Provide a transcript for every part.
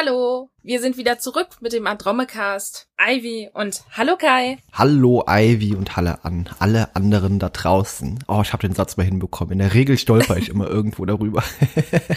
Hallo, wir sind wieder zurück mit dem Andromecast. Ivy und hallo Kai. Hallo Ivy und hallo an alle anderen da draußen. Oh, ich habe den Satz mal hinbekommen. In der Regel stolper ich immer irgendwo darüber.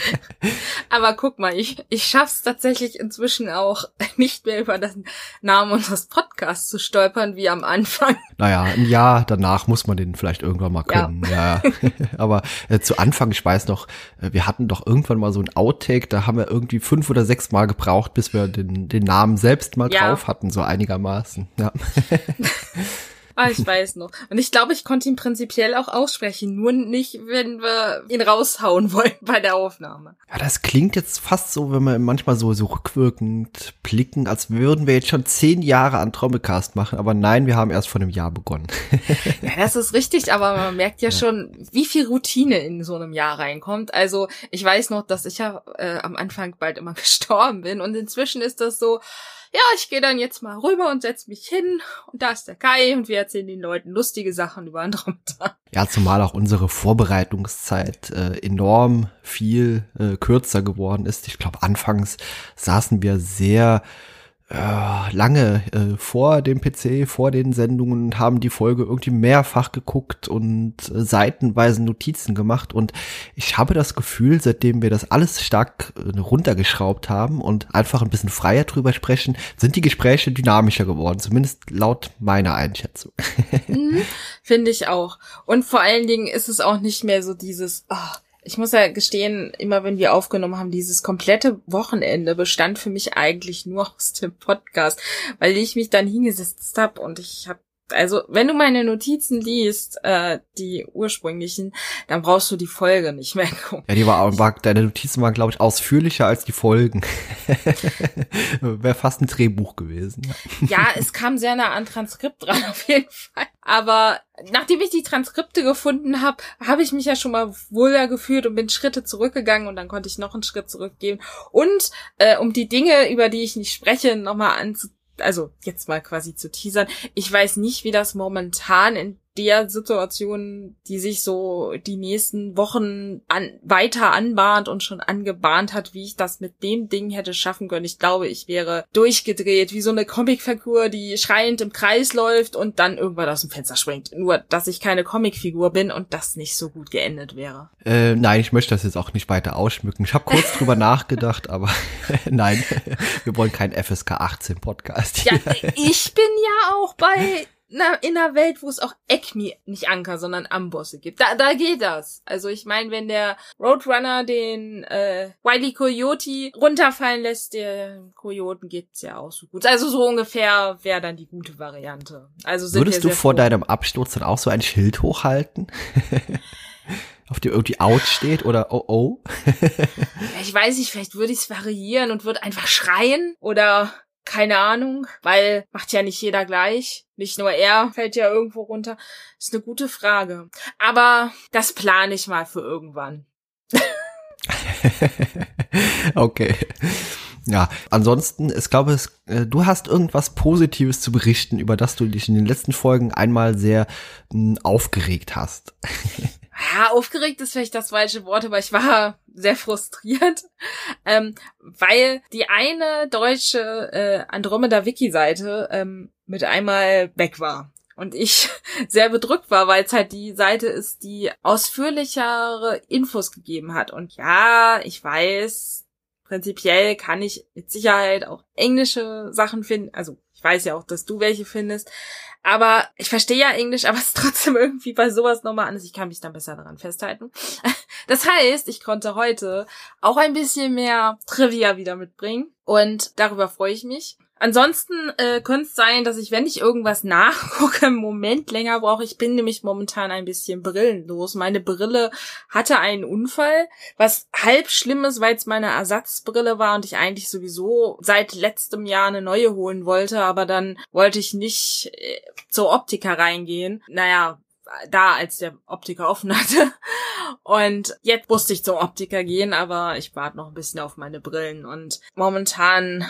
Aber guck mal, ich, ich schaff's tatsächlich inzwischen auch nicht mehr über den Namen unseres Podcasts zu stolpern wie am Anfang. Naja, ein Jahr danach muss man den vielleicht irgendwann mal können. Ja. ja. Aber äh, zu Anfang, ich weiß noch, äh, wir hatten doch irgendwann mal so ein Outtake, da haben wir irgendwie fünf oder sechs Mal gebraucht, bis wir den, den Namen selbst mal ja. drauf hatten, so einigermaßen. Ja. Ah, ich weiß noch. Und ich glaube, ich konnte ihn prinzipiell auch aussprechen, nur nicht, wenn wir ihn raushauen wollen bei der Aufnahme. Ja, das klingt jetzt fast so, wenn wir manchmal so, so rückwirkend blicken, als würden wir jetzt schon zehn Jahre an Trommelcast machen. Aber nein, wir haben erst vor einem Jahr begonnen. ja, das ist richtig, aber man merkt ja, ja, schon, wie viel Routine in so einem Jahr reinkommt. Also ich weiß noch, dass ich ja äh, am Anfang bald immer gestorben bin und inzwischen ist das so, ja, ich gehe dann jetzt mal rüber und setz mich hin und da ist der Kai und wir erzählen den Leuten lustige Sachen über Andromeda. Ja, zumal auch unsere Vorbereitungszeit äh, enorm viel äh, kürzer geworden ist. Ich glaube, anfangs saßen wir sehr lange äh, vor dem PC, vor den Sendungen, haben die Folge irgendwie mehrfach geguckt und äh, seitenweise Notizen gemacht. Und ich habe das Gefühl, seitdem wir das alles stark äh, runtergeschraubt haben und einfach ein bisschen freier drüber sprechen, sind die Gespräche dynamischer geworden, zumindest laut meiner Einschätzung. Mhm, Finde ich auch. Und vor allen Dingen ist es auch nicht mehr so dieses, oh, ich muss ja gestehen, immer wenn wir aufgenommen haben, dieses komplette Wochenende bestand für mich eigentlich nur aus dem Podcast, weil ich mich dann hingesetzt habe und ich habe also wenn du meine Notizen liest, äh, die ursprünglichen, dann brauchst du die Folge nicht mehr gucken. Ja, die war, war deine Notizen waren, glaube ich, ausführlicher als die Folgen. Wäre fast ein Drehbuch gewesen. Ja. es kam sehr nah an Transkript dran, auf jeden Fall. Aber nachdem ich die Transkripte gefunden habe, habe ich mich ja schon mal wohler gefühlt und bin Schritte zurückgegangen und dann konnte ich noch einen Schritt zurückgehen. Und äh, um die Dinge, über die ich nicht spreche, nochmal anzuziehen also jetzt mal quasi zu teasern, ich weiß nicht, wie das momentan in der Situation, die sich so die nächsten Wochen an, weiter anbahnt und schon angebahnt hat, wie ich das mit dem Ding hätte schaffen können. Ich glaube, ich wäre durchgedreht, wie so eine Comicfigur, die schreiend im Kreis läuft und dann irgendwann aus dem Fenster springt. Nur, dass ich keine Comicfigur bin und das nicht so gut geendet wäre. Äh, nein, ich möchte das jetzt auch nicht weiter ausschmücken. Ich habe kurz drüber nachgedacht, aber nein, wir wollen keinen FSK 18 Podcast. Ja, ich bin ja auch bei na, in einer Welt, wo es auch Acme, nicht Anker, sondern Ambosse gibt. Da, da geht das. Also ich meine, wenn der Roadrunner den äh, Wiley Coyote runterfallen lässt, der Coyoten geht's ja auch so gut. Also so ungefähr wäre dann die gute Variante. Also sind Würdest du vor froh. deinem Absturz dann auch so ein Schild hochhalten? auf dem irgendwie out steht oder oh oh. ich weiß nicht, vielleicht würde ich es variieren und würde einfach schreien oder keine Ahnung, weil macht ja nicht jeder gleich. Nicht nur er fällt ja irgendwo runter. Ist eine gute Frage. Aber das plane ich mal für irgendwann. okay. Ja, ansonsten, ich glaube, es, äh, du hast irgendwas Positives zu berichten, über das du dich in den letzten Folgen einmal sehr mh, aufgeregt hast. ja, aufgeregt ist vielleicht das falsche Wort, aber ich war sehr frustriert, ähm, weil die eine deutsche äh, Andromeda-Wiki-Seite ähm, mit einmal weg war. Und ich sehr bedrückt war, weil es halt die Seite ist, die ausführlichere Infos gegeben hat. Und ja, ich weiß, prinzipiell kann ich mit Sicherheit auch englische Sachen finden. Also ich weiß ja auch, dass du welche findest. Aber ich verstehe ja Englisch, aber es ist trotzdem irgendwie bei sowas nochmal anders. Ich kann mich dann besser daran festhalten. Das heißt, ich konnte heute auch ein bisschen mehr Trivia wieder mitbringen. Und darüber freue ich mich. Ansonsten äh, könnte es sein, dass ich, wenn ich irgendwas nachgucke, im Moment länger brauche. Ich bin nämlich momentan ein bisschen brillenlos. Meine Brille hatte einen Unfall, was halb schlimm ist, weil es meine Ersatzbrille war und ich eigentlich sowieso seit letztem Jahr eine neue holen wollte, aber dann wollte ich nicht äh, zur Optiker reingehen. Naja, da, als der Optiker offen hatte. Und jetzt musste ich zum Optiker gehen, aber ich warte noch ein bisschen auf meine Brillen und momentan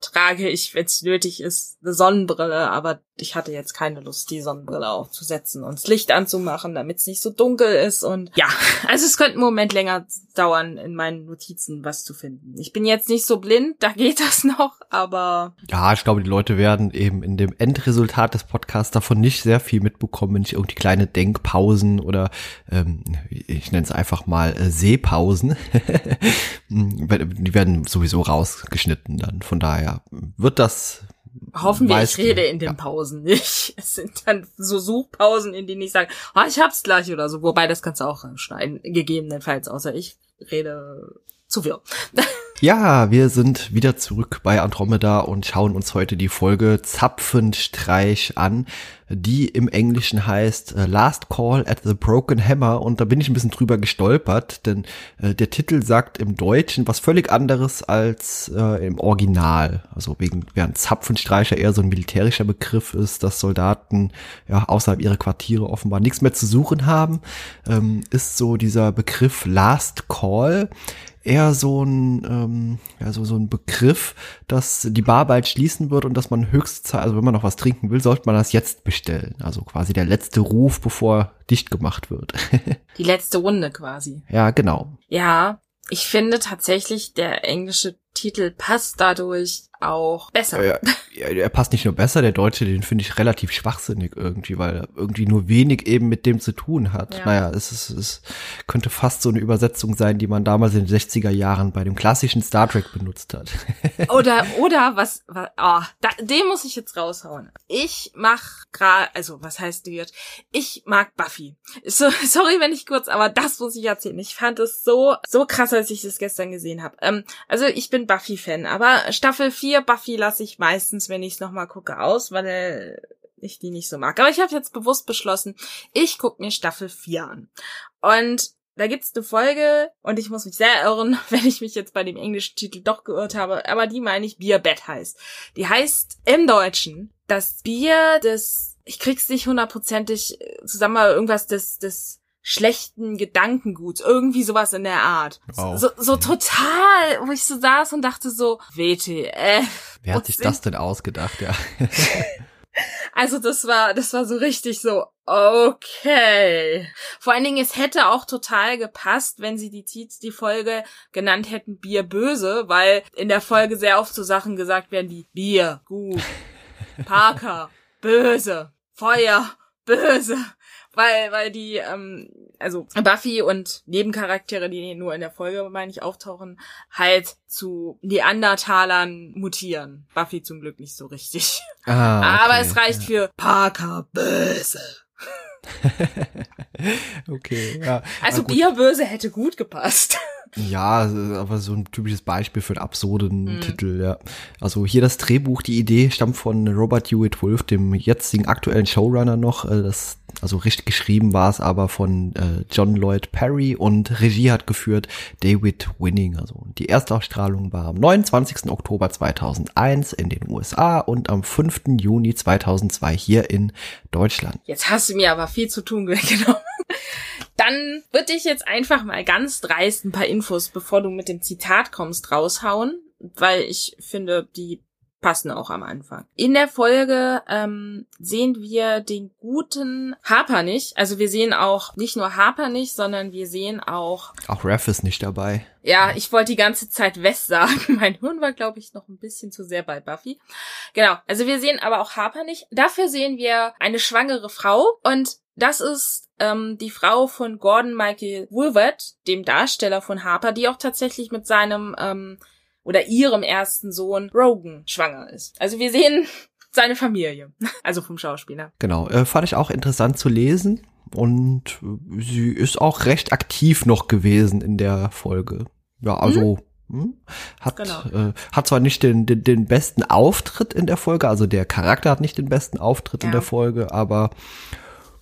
trage ich, wenn es nötig ist, eine Sonnenbrille, aber ich hatte jetzt keine Lust, die Sonnenbrille aufzusetzen und das Licht anzumachen, damit es nicht so dunkel ist. Und ja, also es könnte einen Moment länger dauern, in meinen Notizen was zu finden. Ich bin jetzt nicht so blind, da geht das noch, aber. Ja, ich glaube, die Leute werden eben in dem Endresultat des Podcasts davon nicht sehr viel mitbekommen, wenn ich irgendwie kleine Denkpausen oder ähm, ich nenne es einfach mal äh, Sehpausen. die werden sowieso rausgeschnitten dann. Von daher wird das Hoffen wir, ich rede in den. Pausen nicht. Es sind dann so Suchpausen, in denen ich sage, oh, ich hab's gleich oder so. Wobei, das kannst du auch schneiden, gegebenenfalls, außer ich rede zu viel. Ja, wir sind wieder zurück bei Andromeda und schauen uns heute die Folge Zapfenstreich an, die im Englischen heißt äh, Last Call at the Broken Hammer und da bin ich ein bisschen drüber gestolpert, denn äh, der Titel sagt im Deutschen was völlig anderes als äh, im Original. Also wegen, während Zapfenstreicher eher so ein militärischer Begriff ist, dass Soldaten ja außerhalb ihrer Quartiere offenbar nichts mehr zu suchen haben, ähm, ist so dieser Begriff Last Call eher so ein, ähm, ja, so, so ein Begriff, dass die Bar bald schließen wird und dass man höchste also wenn man noch was trinken will, sollte man das jetzt bestellen. Also quasi der letzte Ruf, bevor dicht gemacht wird. die letzte Runde quasi. Ja, genau. Ja, ich finde tatsächlich, der englische Titel passt dadurch auch besser. Ja, ja, er passt nicht nur besser, der Deutsche, den finde ich relativ schwachsinnig irgendwie, weil er irgendwie nur wenig eben mit dem zu tun hat. Ja. Naja, es, ist, es könnte fast so eine Übersetzung sein, die man damals in den 60er Jahren bei dem klassischen Star Trek benutzt hat. oder, oder was, was oh, da, den muss ich jetzt raushauen. Ich mach gerade, also was heißt wird? Ich mag Buffy. So, sorry, wenn ich kurz, aber das muss ich erzählen. Ich fand es so, so krass, als ich das gestern gesehen habe. Ähm, also ich bin Buffy-Fan, aber Staffel 4 Buffy lasse ich meistens, wenn ich es nochmal gucke, aus, weil äh, ich die nicht so mag. Aber ich habe jetzt bewusst beschlossen, ich gucke mir Staffel 4 an. Und da gibt's eine Folge und ich muss mich sehr irren, wenn ich mich jetzt bei dem englischen Titel doch geirrt habe, aber die meine ich Bier Bett heißt. Die heißt im Deutschen das Bier des, ich krieg's nicht hundertprozentig zusammen, aber irgendwas des, des schlechten Gedankenguts, irgendwie sowas in der Art. Wow. So, so total, wo ich so saß und dachte so, WTF. Wer hat sich das denn ausgedacht, ja? also das war, das war so richtig so, okay. Vor allen Dingen, es hätte auch total gepasst, wenn sie die, die Folge genannt hätten Bier böse, weil in der Folge sehr oft so Sachen gesagt werden wie Bier, gut, Parker, böse, Feuer, böse weil, weil die, ähm, also Buffy und Nebencharaktere, die nur in der Folge, meine ich, auftauchen, halt zu Neandertalern mutieren. Buffy zum Glück nicht so richtig. Ah, okay. Aber es reicht für Parker böse. okay, ja. Also Bierböse hätte gut gepasst. Ja, aber so ein typisches Beispiel für einen absurden mhm. Titel, ja. Also hier das Drehbuch, die Idee stammt von Robert Hewitt Wolf, dem jetzigen aktuellen Showrunner noch. Äh, das, also richtig geschrieben war es aber von äh, John Lloyd Perry und Regie hat geführt David Winning. Also die Erstausstrahlung war am 29. Oktober 2001 in den USA und am 5. Juni 2002 hier in Deutschland. Jetzt hast du mir aber viel zu tun weggenommen. Dann würde ich jetzt einfach mal ganz dreist ein paar Infos, bevor du mit dem Zitat kommst, raushauen, weil ich finde, die passen auch am Anfang. In der Folge ähm, sehen wir den guten Harper nicht. Also wir sehen auch nicht nur Harper nicht, sondern wir sehen auch. Auch Raph ist nicht dabei. Ja, ich wollte die ganze Zeit Wes sagen. Mein Hirn war, glaube ich, noch ein bisschen zu sehr bei Buffy. Genau. Also wir sehen aber auch Harper nicht. Dafür sehen wir eine schwangere Frau und das ist ähm, die Frau von Gordon Michael Woolworth, dem Darsteller von Harper, die auch tatsächlich mit seinem ähm, oder ihrem ersten Sohn Rogan schwanger ist. Also wir sehen seine Familie, also vom Schauspieler. Genau, äh, fand ich auch interessant zu lesen und äh, sie ist auch recht aktiv noch gewesen in der Folge. Ja, also hm? Hm, hat genau. äh, hat zwar nicht den, den den besten Auftritt in der Folge, also der Charakter hat nicht den besten Auftritt ja. in der Folge, aber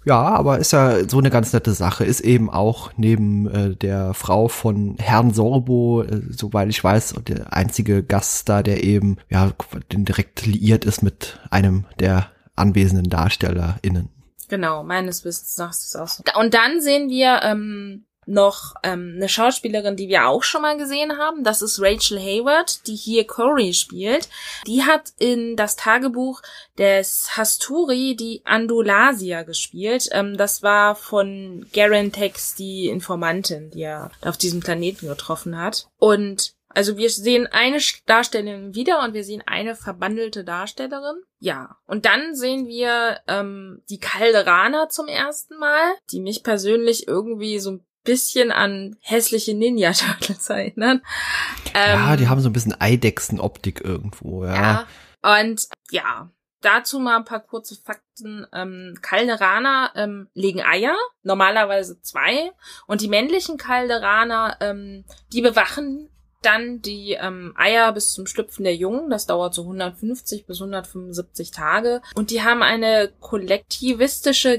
ja, aber ist ja so eine ganz nette Sache. Ist eben auch neben äh, der Frau von Herrn Sorbo, äh, soweit ich weiß, der einzige Gast da, der eben ja direkt liiert ist mit einem der anwesenden DarstellerInnen. Genau, meines Wissens nach ist es auch so. Und dann sehen wir ähm, noch ähm, eine Schauspielerin, die wir auch schon mal gesehen haben. Das ist Rachel Hayward, die hier Corey spielt. Die hat in das Tagebuch des Hasturi die Andulasia gespielt. Ähm, das war von Garen Tex die Informantin, die er auf diesem Planeten getroffen hat. Und also wir sehen eine Darstellerin wieder und wir sehen eine verbandelte Darstellerin. Ja. Und dann sehen wir ähm, die Calderaner zum ersten Mal, die mich persönlich irgendwie so ein bisschen an hässliche Ninja Turtles erinnern. Ähm, ja, die haben so ein bisschen Eidechsenoptik irgendwo, ja. ja. Und ja, dazu mal ein paar kurze Fakten. Ähm, Calderaner ähm, legen Eier, normalerweise zwei. Und die männlichen Calderaner, ähm, die bewachen dann die ähm, Eier bis zum Schlüpfen der Jungen. Das dauert so 150 bis 175 Tage. Und die haben eine kollektivistische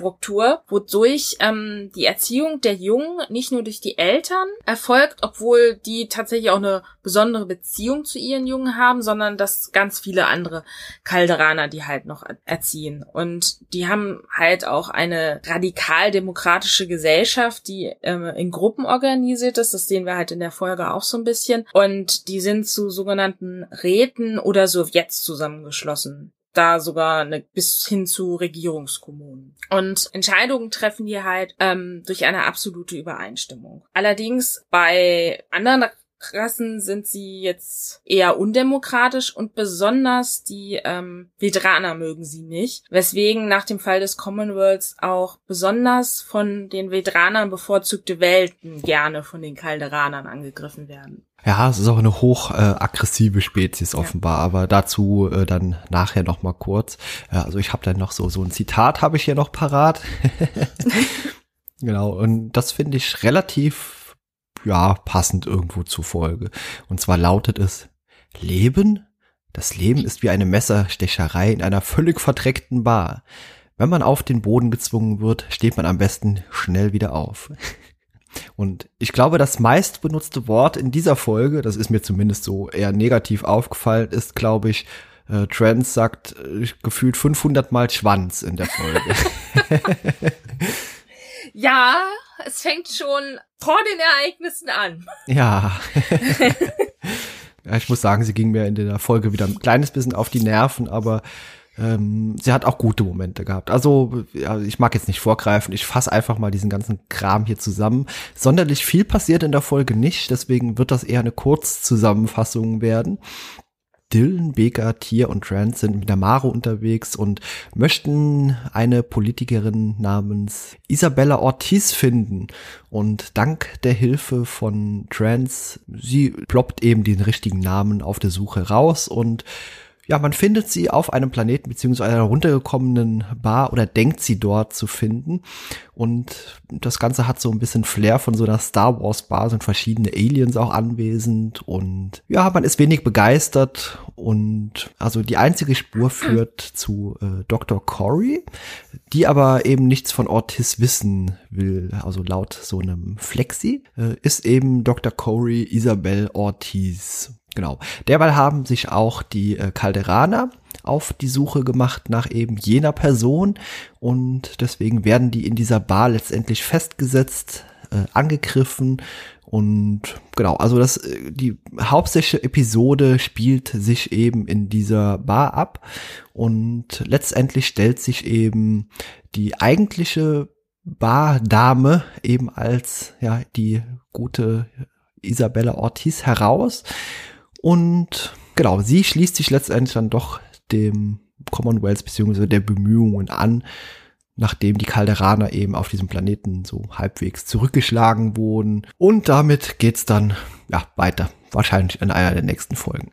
Gesellschaftsstruktur, wodurch ähm, die Erziehung der Jungen nicht nur durch die Eltern erfolgt, obwohl die tatsächlich auch eine besondere Beziehung zu ihren Jungen haben, sondern dass ganz viele andere Kalderaner die halt noch erziehen. Und die haben halt auch eine radikal demokratische Gesellschaft, die ähm, in Gruppen organisiert ist. Das sehen wir halt in der Folge auch so ein bisschen. Und die sind zu sogenannten Räten oder Sowjets zusammengeschlossen da sogar eine, bis hin zu Regierungskommunen. Und Entscheidungen treffen die halt ähm, durch eine absolute Übereinstimmung. Allerdings bei anderen Rassen sind sie jetzt eher undemokratisch und besonders die ähm, Vedraner mögen sie nicht, weswegen nach dem Fall des Commonwealths auch besonders von den Vedranern bevorzugte Welten gerne von den Kalderanern angegriffen werden. Ja, es ist auch eine hoch äh, aggressive Spezies offenbar, ja. aber dazu äh, dann nachher noch mal kurz. Ja, also ich habe dann noch so so ein Zitat habe ich hier noch parat. genau und das finde ich relativ ja, passend irgendwo zur Folge. Und zwar lautet es, Leben? Das Leben ist wie eine Messerstecherei in einer völlig verdreckten Bar. Wenn man auf den Boden gezwungen wird, steht man am besten schnell wieder auf. Und ich glaube, das meist benutzte Wort in dieser Folge, das ist mir zumindest so eher negativ aufgefallen, ist, glaube ich, äh, Trans sagt äh, gefühlt 500 Mal Schwanz in der Folge. ja, es fängt schon vor den Ereignissen an. Ja. ja, ich muss sagen, sie ging mir in der Folge wieder ein kleines bisschen auf die Nerven, aber ähm, sie hat auch gute Momente gehabt. Also, ja, ich mag jetzt nicht vorgreifen, ich fasse einfach mal diesen ganzen Kram hier zusammen. Sonderlich viel passiert in der Folge nicht, deswegen wird das eher eine Kurzzusammenfassung werden. Dylan, Baker, Tier und Trent sind mit der Maro unterwegs und möchten eine Politikerin namens Isabella Ortiz finden. Und dank der Hilfe von Trans, sie ploppt eben den richtigen Namen auf der Suche raus und ja, man findet sie auf einem Planeten beziehungsweise einer runtergekommenen Bar oder denkt sie dort zu finden. Und das Ganze hat so ein bisschen Flair von so einer Star Wars Bar, sind verschiedene Aliens auch anwesend und ja, man ist wenig begeistert und also die einzige Spur führt zu äh, Dr. Corey, die aber eben nichts von Ortiz wissen will. Also laut so einem Flexi äh, ist eben Dr. Corey Isabel Ortiz. Genau. Derweil haben sich auch die äh, Calderaner auf die Suche gemacht nach eben jener Person und deswegen werden die in dieser Bar letztendlich festgesetzt, äh, angegriffen und genau, also das äh, die hauptsächliche Episode spielt sich eben in dieser Bar ab und letztendlich stellt sich eben die eigentliche Bardame eben als ja die gute Isabella Ortiz heraus und genau, sie schließt sich letztendlich dann doch dem Commonwealth beziehungsweise der Bemühungen an, nachdem die Calderaner eben auf diesem Planeten so halbwegs zurückgeschlagen wurden. Und damit geht's dann ja weiter. Wahrscheinlich in einer der nächsten Folgen.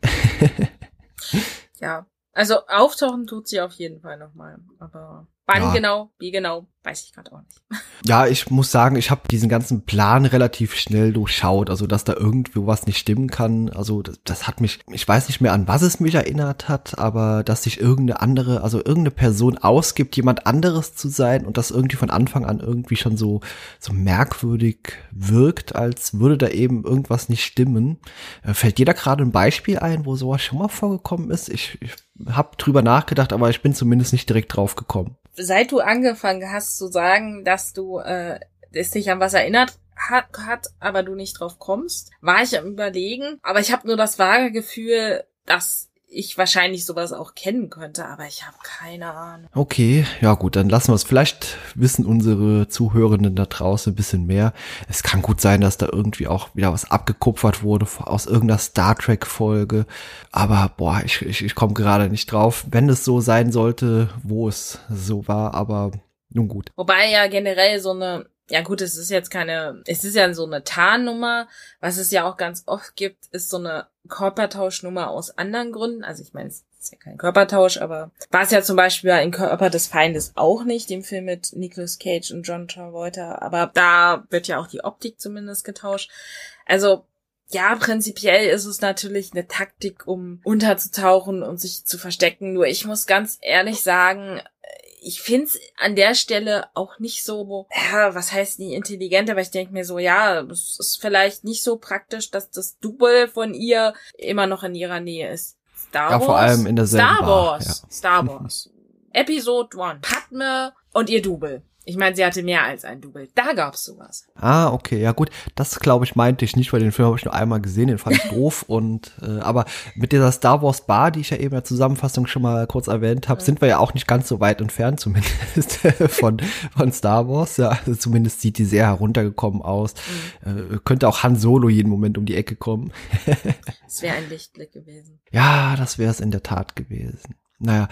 ja, also auftauchen tut sie auf jeden Fall nochmal. Aber Wann ja. genau, wie genau, weiß ich gerade auch nicht. Ja, ich muss sagen, ich habe diesen ganzen Plan relativ schnell durchschaut, also dass da irgendwo was nicht stimmen kann. Also das, das, hat mich, ich weiß nicht mehr an was es mich erinnert hat, aber dass sich irgendeine andere, also irgendeine Person ausgibt, jemand anderes zu sein und das irgendwie von Anfang an irgendwie schon so so merkwürdig wirkt, als würde da eben irgendwas nicht stimmen. Äh, fällt dir da gerade ein Beispiel ein, wo sowas schon mal vorgekommen ist? Ich, ich habe drüber nachgedacht, aber ich bin zumindest nicht direkt drauf gekommen seit du angefangen hast zu sagen, dass du äh, es dich an was erinnert hat, hat, aber du nicht drauf kommst, war ich am überlegen. Aber ich habe nur das vage Gefühl, dass ich wahrscheinlich sowas auch kennen könnte, aber ich habe keine Ahnung. Okay, ja gut, dann lassen wir es. Vielleicht wissen unsere Zuhörenden da draußen ein bisschen mehr. Es kann gut sein, dass da irgendwie auch wieder was abgekupfert wurde aus irgendeiner Star Trek Folge. Aber boah, ich, ich, ich komme gerade nicht drauf, wenn es so sein sollte, wo es so war. Aber nun gut. Wobei ja generell so eine ja gut, es ist jetzt keine, es ist ja so eine Tarnnummer. Was es ja auch ganz oft gibt, ist so eine Körpertauschnummer aus anderen Gründen. Also ich meine, es ist ja kein Körpertausch, aber war es ja zum Beispiel in Körper des Feindes auch nicht, dem Film mit Nicolas Cage und John Travolta. Aber da wird ja auch die Optik zumindest getauscht. Also ja, prinzipiell ist es natürlich eine Taktik, um unterzutauchen und sich zu verstecken. Nur ich muss ganz ehrlich sagen, ich find's an der Stelle auch nicht so, ja, was heißt nie intelligent, aber ich denke mir so, ja, es ist vielleicht nicht so praktisch, dass das Double von ihr immer noch in ihrer Nähe ist. Star Wars. Ja, vor allem in derselben Star Wars. Bar, ja. Star Wars. Episode 1. Padme und ihr Double. Ich meine, sie hatte mehr als ein Double. Da gab's sowas. Ah, okay, ja gut. Das glaube ich meinte ich nicht, weil den Film habe ich nur einmal gesehen, den fand ich doof. Und äh, aber mit dieser Star Wars Bar, die ich ja eben in der Zusammenfassung schon mal kurz erwähnt habe, mhm. sind wir ja auch nicht ganz so weit entfernt, zumindest von von Star Wars. Ja, also zumindest sieht die sehr heruntergekommen aus. Mhm. Äh, könnte auch Han Solo jeden Moment um die Ecke kommen. das wäre ein Lichtblick gewesen. Ja, das wäre es in der Tat gewesen. Naja,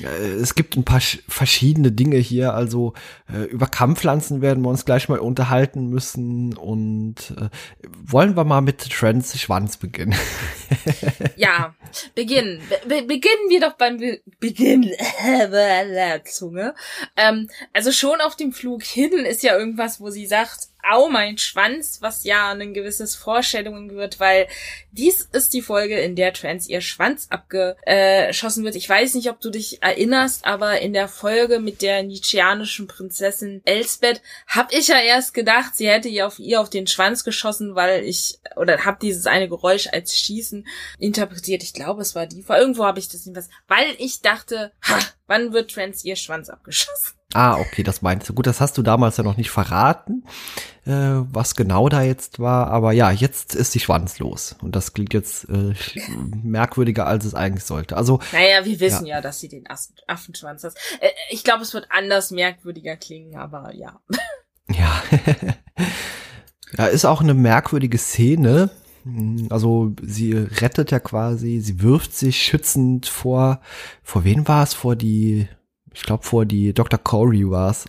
es gibt ein paar verschiedene Dinge hier. Also äh, über Kampfpflanzen werden wir uns gleich mal unterhalten müssen. Und äh, wollen wir mal mit Trends Schwanz beginnen? ja, beginnen. Be beginnen wir doch beim Be Beginn. Zunge. Ähm, also schon auf dem Flug hin ist ja irgendwas, wo sie sagt, Au, mein Schwanz, was ja ein gewisses Vorstellungen wird, weil dies ist die Folge, in der Trans ihr Schwanz abgeschossen wird. Ich weiß nicht, ob du dich erinnerst, aber in der Folge mit der nietzscheanischen Prinzessin Elsbeth hab ich ja erst gedacht, sie hätte ihr auf ihr auf den Schwanz geschossen, weil ich, oder hab dieses eine Geräusch als Schießen interpretiert. Ich glaube, es war die. Irgendwo habe ich das nicht was, weil ich dachte, ha, wann wird Trans ihr Schwanz abgeschossen? Ah, okay, das meinst du. Gut, das hast du damals ja noch nicht verraten, äh, was genau da jetzt war. Aber ja, jetzt ist sie schwanzlos. Und das klingt jetzt äh, merkwürdiger, als es eigentlich sollte. Also. Naja, wir wissen ja, ja dass sie den Affenschwanz hat. Äh, ich glaube, es wird anders merkwürdiger klingen, aber ja. Ja. ja, ist auch eine merkwürdige Szene. Also sie rettet ja quasi, sie wirft sich schützend vor, vor wen war es? Vor die ich glaube vor die Dr. Corey war's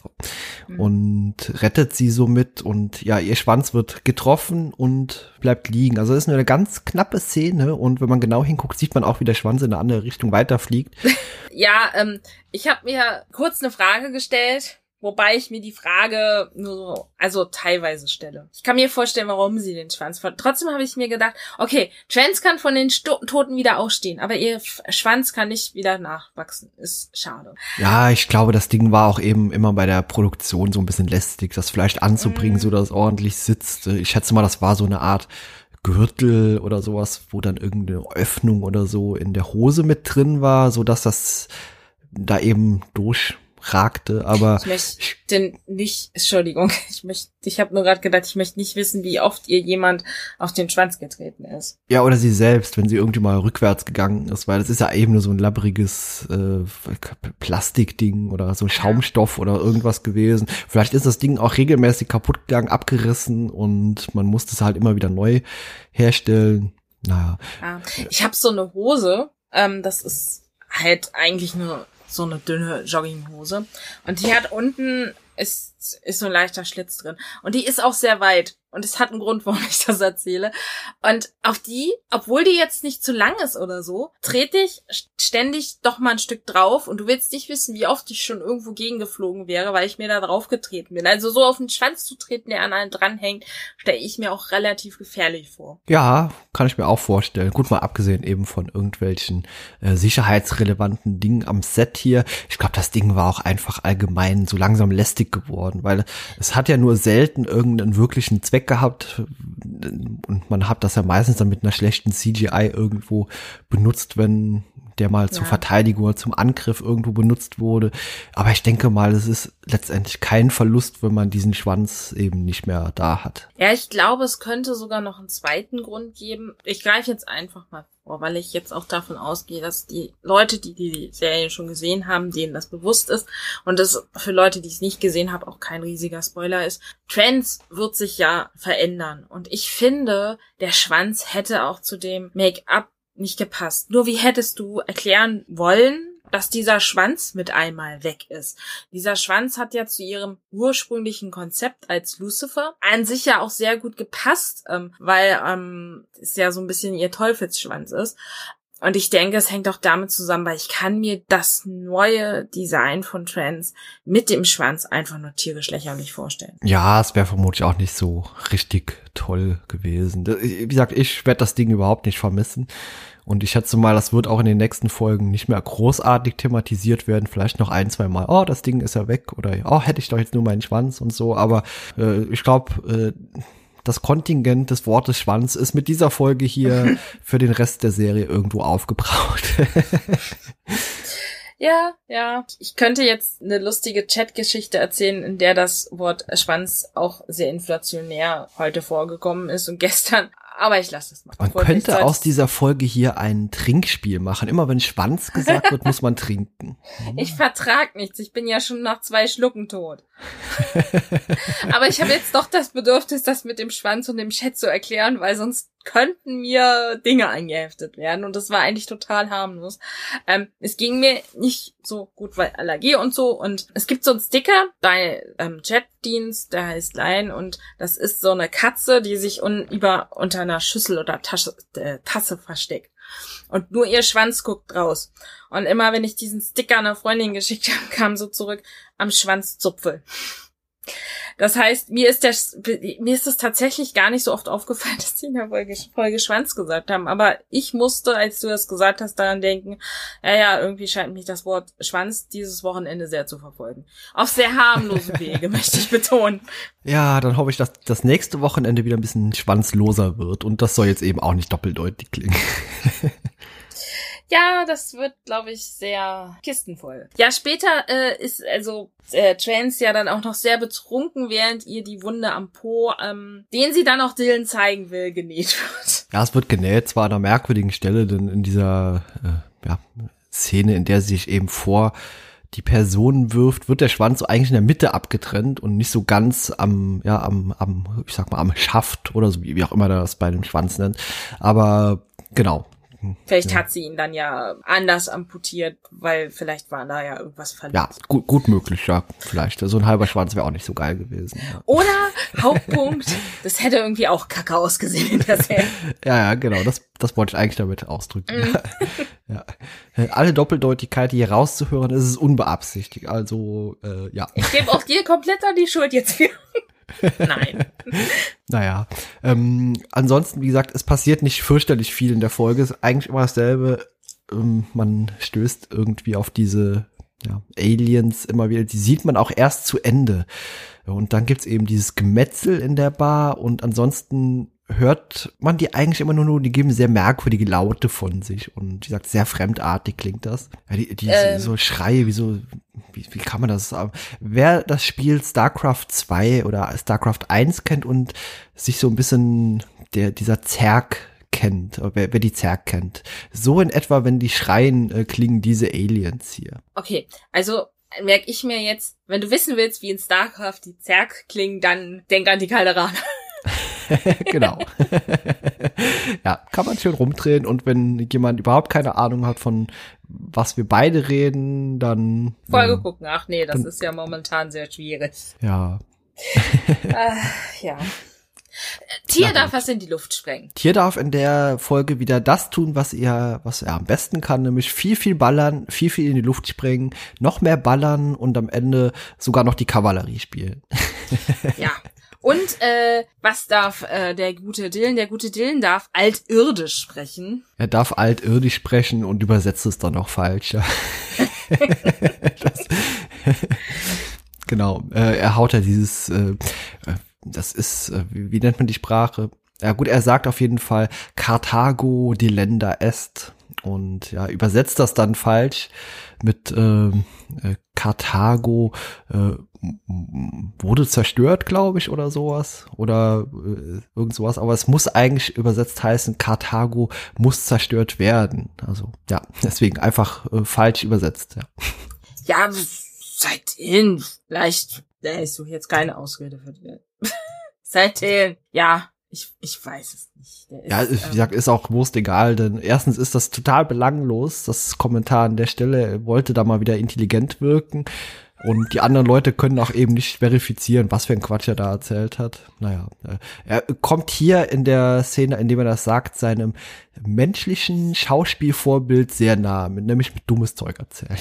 mhm. und rettet sie somit und ja, ihr Schwanz wird getroffen und bleibt liegen. Also das ist nur eine ganz knappe Szene und wenn man genau hinguckt, sieht man auch, wie der Schwanz in eine andere Richtung weiterfliegt. ja, ähm, ich habe mir kurz eine Frage gestellt Wobei ich mir die Frage nur so, also teilweise stelle. Ich kann mir vorstellen, warum sie den Schwanz von. Trotzdem habe ich mir gedacht, okay, Trans kann von den Sto Toten wieder aufstehen, aber ihr Schwanz kann nicht wieder nachwachsen. Ist schade. Ja, ich glaube, das Ding war auch eben immer bei der Produktion so ein bisschen lästig, das vielleicht anzubringen, mm. so dass es ordentlich sitzt. Ich schätze mal, das war so eine Art Gürtel oder sowas, wo dann irgendeine Öffnung oder so in der Hose mit drin war, so dass das da eben durch ragte, aber ich möchte nicht, Entschuldigung, ich möchte, ich habe nur gerade gedacht, ich möchte nicht wissen, wie oft ihr jemand auf den Schwanz getreten ist. Ja, oder sie selbst, wenn sie irgendwie mal rückwärts gegangen ist, weil das ist ja eben nur so ein labbriges äh, Plastikding oder so Schaumstoff oder irgendwas gewesen. Vielleicht ist das Ding auch regelmäßig kaputt gegangen, abgerissen und man musste es halt immer wieder neu herstellen. Naja. Ja. Ich habe so eine Hose, ähm, das ist halt eigentlich nur so eine dünne Jogginghose. Und die hat unten ist, ist so ein leichter Schlitz drin. Und die ist auch sehr weit. Und es hat einen Grund, warum ich das erzähle. Und auf die, obwohl die jetzt nicht zu lang ist oder so, trete ich ständig doch mal ein Stück drauf. Und du willst nicht wissen, wie oft ich schon irgendwo gegengeflogen wäre, weil ich mir da drauf getreten bin. Also so auf den Schwanz zu treten, der an einen dranhängt, stelle ich mir auch relativ gefährlich vor. Ja, kann ich mir auch vorstellen. Gut, mal abgesehen eben von irgendwelchen äh, sicherheitsrelevanten Dingen am Set hier. Ich glaube, das Ding war auch einfach allgemein so langsam lästig geworden, weil es hat ja nur selten irgendeinen wirklichen Zweck Zweck gehabt. Und man hat das ja meistens dann mit einer schlechten CGI irgendwo benutzt, wenn der mal zur Verteidigung oder zum Angriff irgendwo benutzt wurde. Aber ich denke mal, es ist letztendlich kein Verlust, wenn man diesen Schwanz eben nicht mehr da hat. Ja, ich glaube, es könnte sogar noch einen zweiten Grund geben. Ich greife jetzt einfach mal vor, weil ich jetzt auch davon ausgehe, dass die Leute, die die Serie schon gesehen haben, denen das bewusst ist und das für Leute, die es nicht gesehen haben, auch kein riesiger Spoiler ist. Trends wird sich ja verändern und ich finde, der Schwanz hätte auch zu dem Make-up nicht gepasst. Nur wie hättest du erklären wollen, dass dieser Schwanz mit einmal weg ist. Dieser Schwanz hat ja zu ihrem ursprünglichen Konzept als Lucifer an sich ja auch sehr gut gepasst, ähm, weil ähm, es ja so ein bisschen ihr Teufelsschwanz ist. Und ich denke, es hängt auch damit zusammen, weil ich kann mir das neue Design von Trans mit dem Schwanz einfach nur tierisch lächerlich vorstellen. Ja, es wäre vermutlich auch nicht so richtig toll gewesen. Wie gesagt, ich werde das Ding überhaupt nicht vermissen. Und ich schätze mal, das wird auch in den nächsten Folgen nicht mehr großartig thematisiert werden. Vielleicht noch ein, zwei Mal, oh, das Ding ist ja weg oder oh, hätte ich doch jetzt nur meinen Schwanz und so. Aber äh, ich glaube, äh, das Kontingent des Wortes Schwanz ist mit dieser Folge hier für den Rest der Serie irgendwo aufgebraucht. Ja, ja. Ich könnte jetzt eine lustige Chatgeschichte erzählen, in der das Wort Schwanz auch sehr inflationär heute vorgekommen ist und gestern aber ich lasse es mal. Man könnte aus dieser Folge hier ein Trinkspiel machen. Immer wenn Schwanz gesagt wird, muss man trinken. Ich vertrag nichts. Ich bin ja schon nach zwei Schlucken tot. Aber ich habe jetzt doch das Bedürfnis, das mit dem Schwanz und dem Chat zu erklären, weil sonst könnten mir Dinge eingeheftet werden und das war eigentlich total harmlos. Ähm, es ging mir nicht so gut, weil Allergie und so und es gibt so einen Sticker bei ähm, Chatdienst, der heißt Line und das ist so eine Katze, die sich un über unter einer Schüssel oder Tasche, äh, Tasse versteckt. Und nur ihr Schwanz guckt raus. Und immer wenn ich diesen Sticker einer Freundin geschickt habe, kam so zurück am Schwanzzupfel. Das heißt, mir ist der, mir ist es tatsächlich gar nicht so oft aufgefallen, dass die in der Folge, Folge Schwanz gesagt haben. Aber ich musste, als du das gesagt hast, daran denken, ja, ja, irgendwie scheint mich das Wort Schwanz dieses Wochenende sehr zu verfolgen. Auf sehr harmlose Wege, möchte ich betonen. Ja, dann hoffe ich, dass das nächste Wochenende wieder ein bisschen schwanzloser wird. Und das soll jetzt eben auch nicht doppeldeutig klingen. Ja, das wird, glaube ich, sehr kistenvoll. Ja, später äh, ist also äh, Trans ja dann auch noch sehr betrunken, während ihr die Wunde am Po, ähm, den sie dann auch Dylan zeigen will, genäht wird. Ja, es wird genäht, zwar an einer merkwürdigen Stelle, denn in dieser äh, ja, Szene, in der sie sich eben vor die Person wirft, wird der Schwanz so eigentlich in der Mitte abgetrennt und nicht so ganz am, ja, am, am, ich sag mal, am Schaft oder so, wie auch immer das bei dem Schwanz nennt. Aber genau, Vielleicht ja. hat sie ihn dann ja anders amputiert, weil vielleicht war da ja irgendwas verletzt. Ja, gut, gut möglich, ja, vielleicht. So ein halber Schwanz wäre auch nicht so geil gewesen. Ja. Oder, Hauptpunkt, das hätte irgendwie auch kacke ausgesehen in der Serie. ja, ja, genau, das, das wollte ich eigentlich damit ausdrücken. Mm. ja. Alle Doppeldeutigkeit hier rauszuhören, ist es unbeabsichtigt, also, äh, ja. Ich gebe auch dir komplett an die Schuld jetzt für. Nein. naja. Ähm, ansonsten, wie gesagt, es passiert nicht fürchterlich viel in der Folge. Es ist eigentlich immer dasselbe. Ähm, man stößt irgendwie auf diese ja, Aliens immer wieder. Die sieht man auch erst zu Ende. Und dann gibt's eben dieses Gemetzel in der Bar und ansonsten hört man die eigentlich immer nur, nur die geben sehr merkwürdige Laute von sich und wie gesagt, sehr fremdartig klingt das. Ja, die, die ähm. so Schreie, wie so, wie, wie kann man das sagen? Wer das Spiel StarCraft 2 oder StarCraft 1 kennt und sich so ein bisschen der, dieser Zerg kennt, wer, wer die Zerg kennt. So in etwa, wenn die schreien, äh, klingen diese Aliens hier. Okay, also merke ich mir jetzt, wenn du wissen willst, wie in StarCraft die Zerg klingen, dann denk an die Kalderaner. genau. ja, kann man schön rumdrehen und wenn jemand überhaupt keine Ahnung hat von was wir beide reden, dann Folge ähm, gucken. Ach nee, das dann, ist ja momentan sehr schwierig. Ja. äh, ja. Tier Na, darf was in die Luft sprengen. Tier darf in der Folge wieder das tun, was er, was er am besten kann, nämlich viel, viel ballern, viel, viel in die Luft sprengen, noch mehr ballern und am Ende sogar noch die Kavallerie spielen. ja, und äh, was darf äh, der gute Dillen? Der gute Dillen darf altirdisch sprechen. Er darf altirdisch sprechen und übersetzt es dann auch falsch. Ja. das, genau, äh, er haut ja dieses, äh, das ist, äh, wie, wie nennt man die Sprache? Ja gut, er sagt auf jeden Fall Carthago delenda est und ja, übersetzt das dann falsch mit ähm, äh, Karthago äh, wurde zerstört, glaube ich, oder sowas. Oder äh, irgend sowas. Aber es muss eigentlich übersetzt heißen, Karthago muss zerstört werden. Also ja, deswegen einfach äh, falsch übersetzt, ja. Ja, seitdem, vielleicht, äh, ich suche jetzt keine Ausrede für die. seitdem, ja, ich, ich weiß es nicht. Ist, ja, wie gesagt, ähm, ist auch Wurst egal, denn erstens ist das total belanglos, das Kommentar an der Stelle er wollte da mal wieder intelligent wirken. Und die anderen Leute können auch eben nicht verifizieren, was für ein Quatsch er da erzählt hat. Naja, äh, er kommt hier in der Szene, in dem er das sagt, seinem menschlichen Schauspielvorbild sehr nah, nämlich mit dummes Zeug erzählen.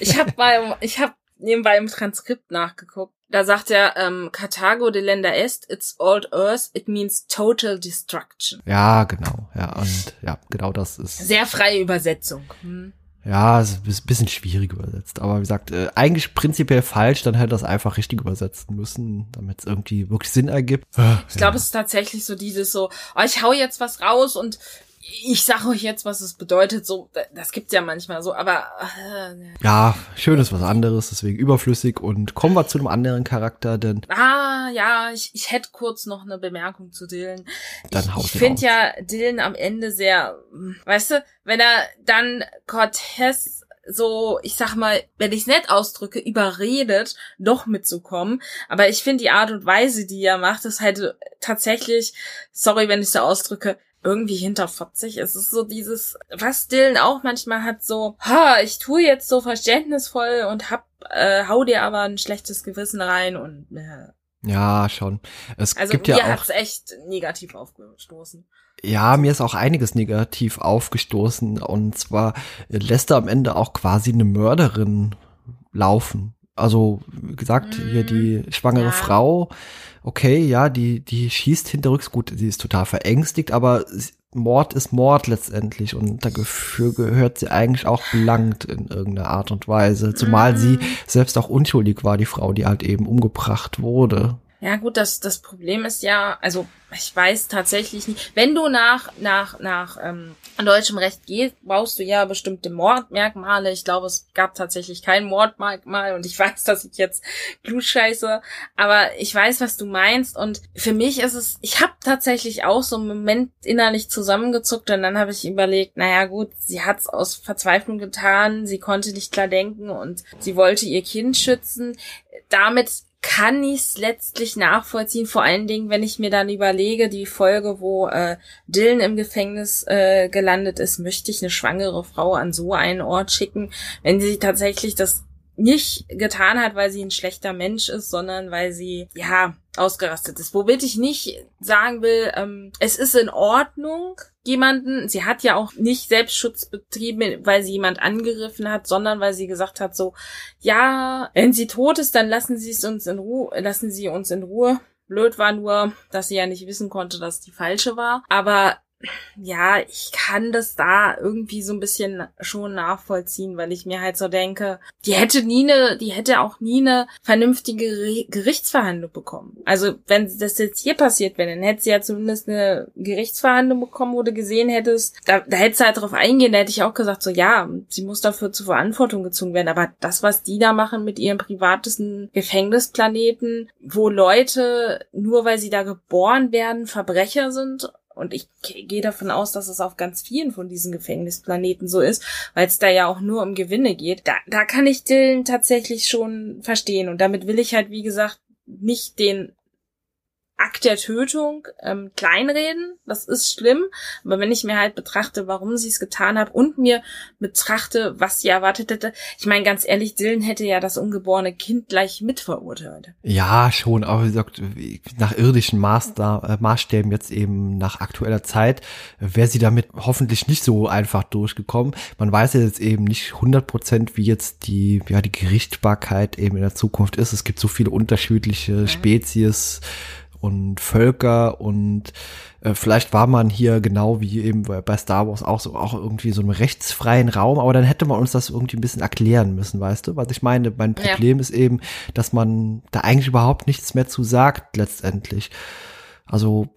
Ich habe mal, ich habe nebenbei im Transkript nachgeguckt. Da sagt er, ähm, Carthago de Länder est, it's old earth, it means total destruction. Ja, genau. Ja, und ja, genau das ist. Sehr freie Übersetzung. Hm. Ja, es ist ein bisschen schwierig übersetzt. Aber wie gesagt, äh, eigentlich prinzipiell falsch, dann hätte das einfach richtig übersetzen müssen, damit es irgendwie wirklich Sinn ergibt. Ich glaube, ja. es ist tatsächlich so dieses so, oh, ich hau jetzt was raus und ich sag euch jetzt, was es bedeutet. So, das gibt's ja manchmal so, aber äh, ja, schön ist was anderes, deswegen überflüssig. Und kommen wir zu einem anderen Charakter, denn ah ja, ich, ich hätte kurz noch eine Bemerkung zu Dylan. Dann ich ich finde ja Dylan am Ende sehr, weißt du, wenn er dann Cortez so, ich sag mal, wenn ich es nett ausdrücke, überredet, doch mitzukommen. Aber ich finde die Art und Weise, die er macht, ist halt tatsächlich, sorry, wenn ich so ausdrücke, irgendwie hinter 40. Es ist so dieses, was Dylan auch manchmal hat, so, ha, ich tue jetzt so verständnisvoll und hab, äh, hau dir aber ein schlechtes Gewissen rein und äh. Ja, schon. Es also gibt mir ja auch, hat's echt negativ aufgestoßen. Ja, mir ist auch einiges negativ aufgestoßen. Und zwar lässt er am Ende auch quasi eine Mörderin laufen. Also, wie gesagt, mm, hier die schwangere ja. Frau okay, ja, die, die schießt hinterrücks, gut, sie ist total verängstigt, aber Mord ist Mord letztendlich und dafür gehört sie eigentlich auch belangt in irgendeiner Art und Weise. Zumal sie mhm. selbst auch unschuldig war, die Frau, die halt eben umgebracht wurde. Ja, gut, das, das Problem ist ja, also ich weiß tatsächlich nicht, wenn du nach, nach, nach ähm, deutschem Recht gehst, brauchst du ja bestimmte Mordmerkmale. Ich glaube, es gab tatsächlich kein Mordmerkmal und ich weiß, dass ich jetzt klugscheiße, aber ich weiß, was du meinst und für mich ist es, ich habe tatsächlich auch so einen Moment innerlich zusammengezuckt und dann habe ich überlegt, naja gut, sie hat's aus Verzweiflung getan, sie konnte nicht klar denken und sie wollte ihr Kind schützen. Damit kann ich es letztlich nachvollziehen, vor allen Dingen, wenn ich mir dann überlege, die Folge, wo äh, Dylan im Gefängnis äh, gelandet ist, möchte ich eine schwangere Frau an so einen Ort schicken, wenn sie tatsächlich das nicht getan hat, weil sie ein schlechter Mensch ist, sondern weil sie, ja, ausgerastet ist. Womit ich nicht sagen will, ähm, es ist in Ordnung, jemanden, sie hat ja auch nicht Selbstschutz betrieben, weil sie jemand angegriffen hat, sondern weil sie gesagt hat so, ja, wenn sie tot ist, dann lassen sie es uns in Ruhe, lassen sie uns in Ruhe. Blöd war nur, dass sie ja nicht wissen konnte, dass die falsche war. Aber ja, ich kann das da irgendwie so ein bisschen schon nachvollziehen, weil ich mir halt so denke, die hätte nie eine, die hätte auch nie eine vernünftige Gerichtsverhandlung bekommen. Also wenn das jetzt hier passiert wäre, dann hätte sie ja zumindest eine Gerichtsverhandlung bekommen, wo du gesehen hättest, da, da hättest du halt drauf eingehen, da hätte ich auch gesagt, so ja, sie muss dafür zur Verantwortung gezogen werden. Aber das, was die da machen mit ihrem privatesten Gefängnisplaneten, wo Leute, nur weil sie da geboren werden, Verbrecher sind und ich gehe davon aus, dass es auf ganz vielen von diesen Gefängnisplaneten so ist, weil es da ja auch nur um Gewinne geht. Da, da kann ich Dylan tatsächlich schon verstehen. Und damit will ich halt, wie gesagt, nicht den Akt der Tötung ähm, kleinreden. Das ist schlimm. Aber wenn ich mir halt betrachte, warum sie es getan hat und mir betrachte, was sie erwartet hätte, ich meine, ganz ehrlich, Dylan hätte ja das ungeborene Kind gleich mitverurteilt. Ja, schon, aber wie gesagt, nach irdischen Maßstab, äh, Maßstäben jetzt eben nach aktueller Zeit, wäre sie damit hoffentlich nicht so einfach durchgekommen. Man weiß ja jetzt eben nicht 100 Prozent, wie jetzt die, ja, die Gerichtbarkeit eben in der Zukunft ist. Es gibt so viele unterschiedliche mhm. Spezies und Völker und äh, vielleicht war man hier genau wie eben bei Star Wars auch so auch irgendwie so einem rechtsfreien Raum, aber dann hätte man uns das irgendwie ein bisschen erklären müssen, weißt du? Was ich meine, mein Problem ja. ist eben, dass man da eigentlich überhaupt nichts mehr zu sagt letztendlich. Also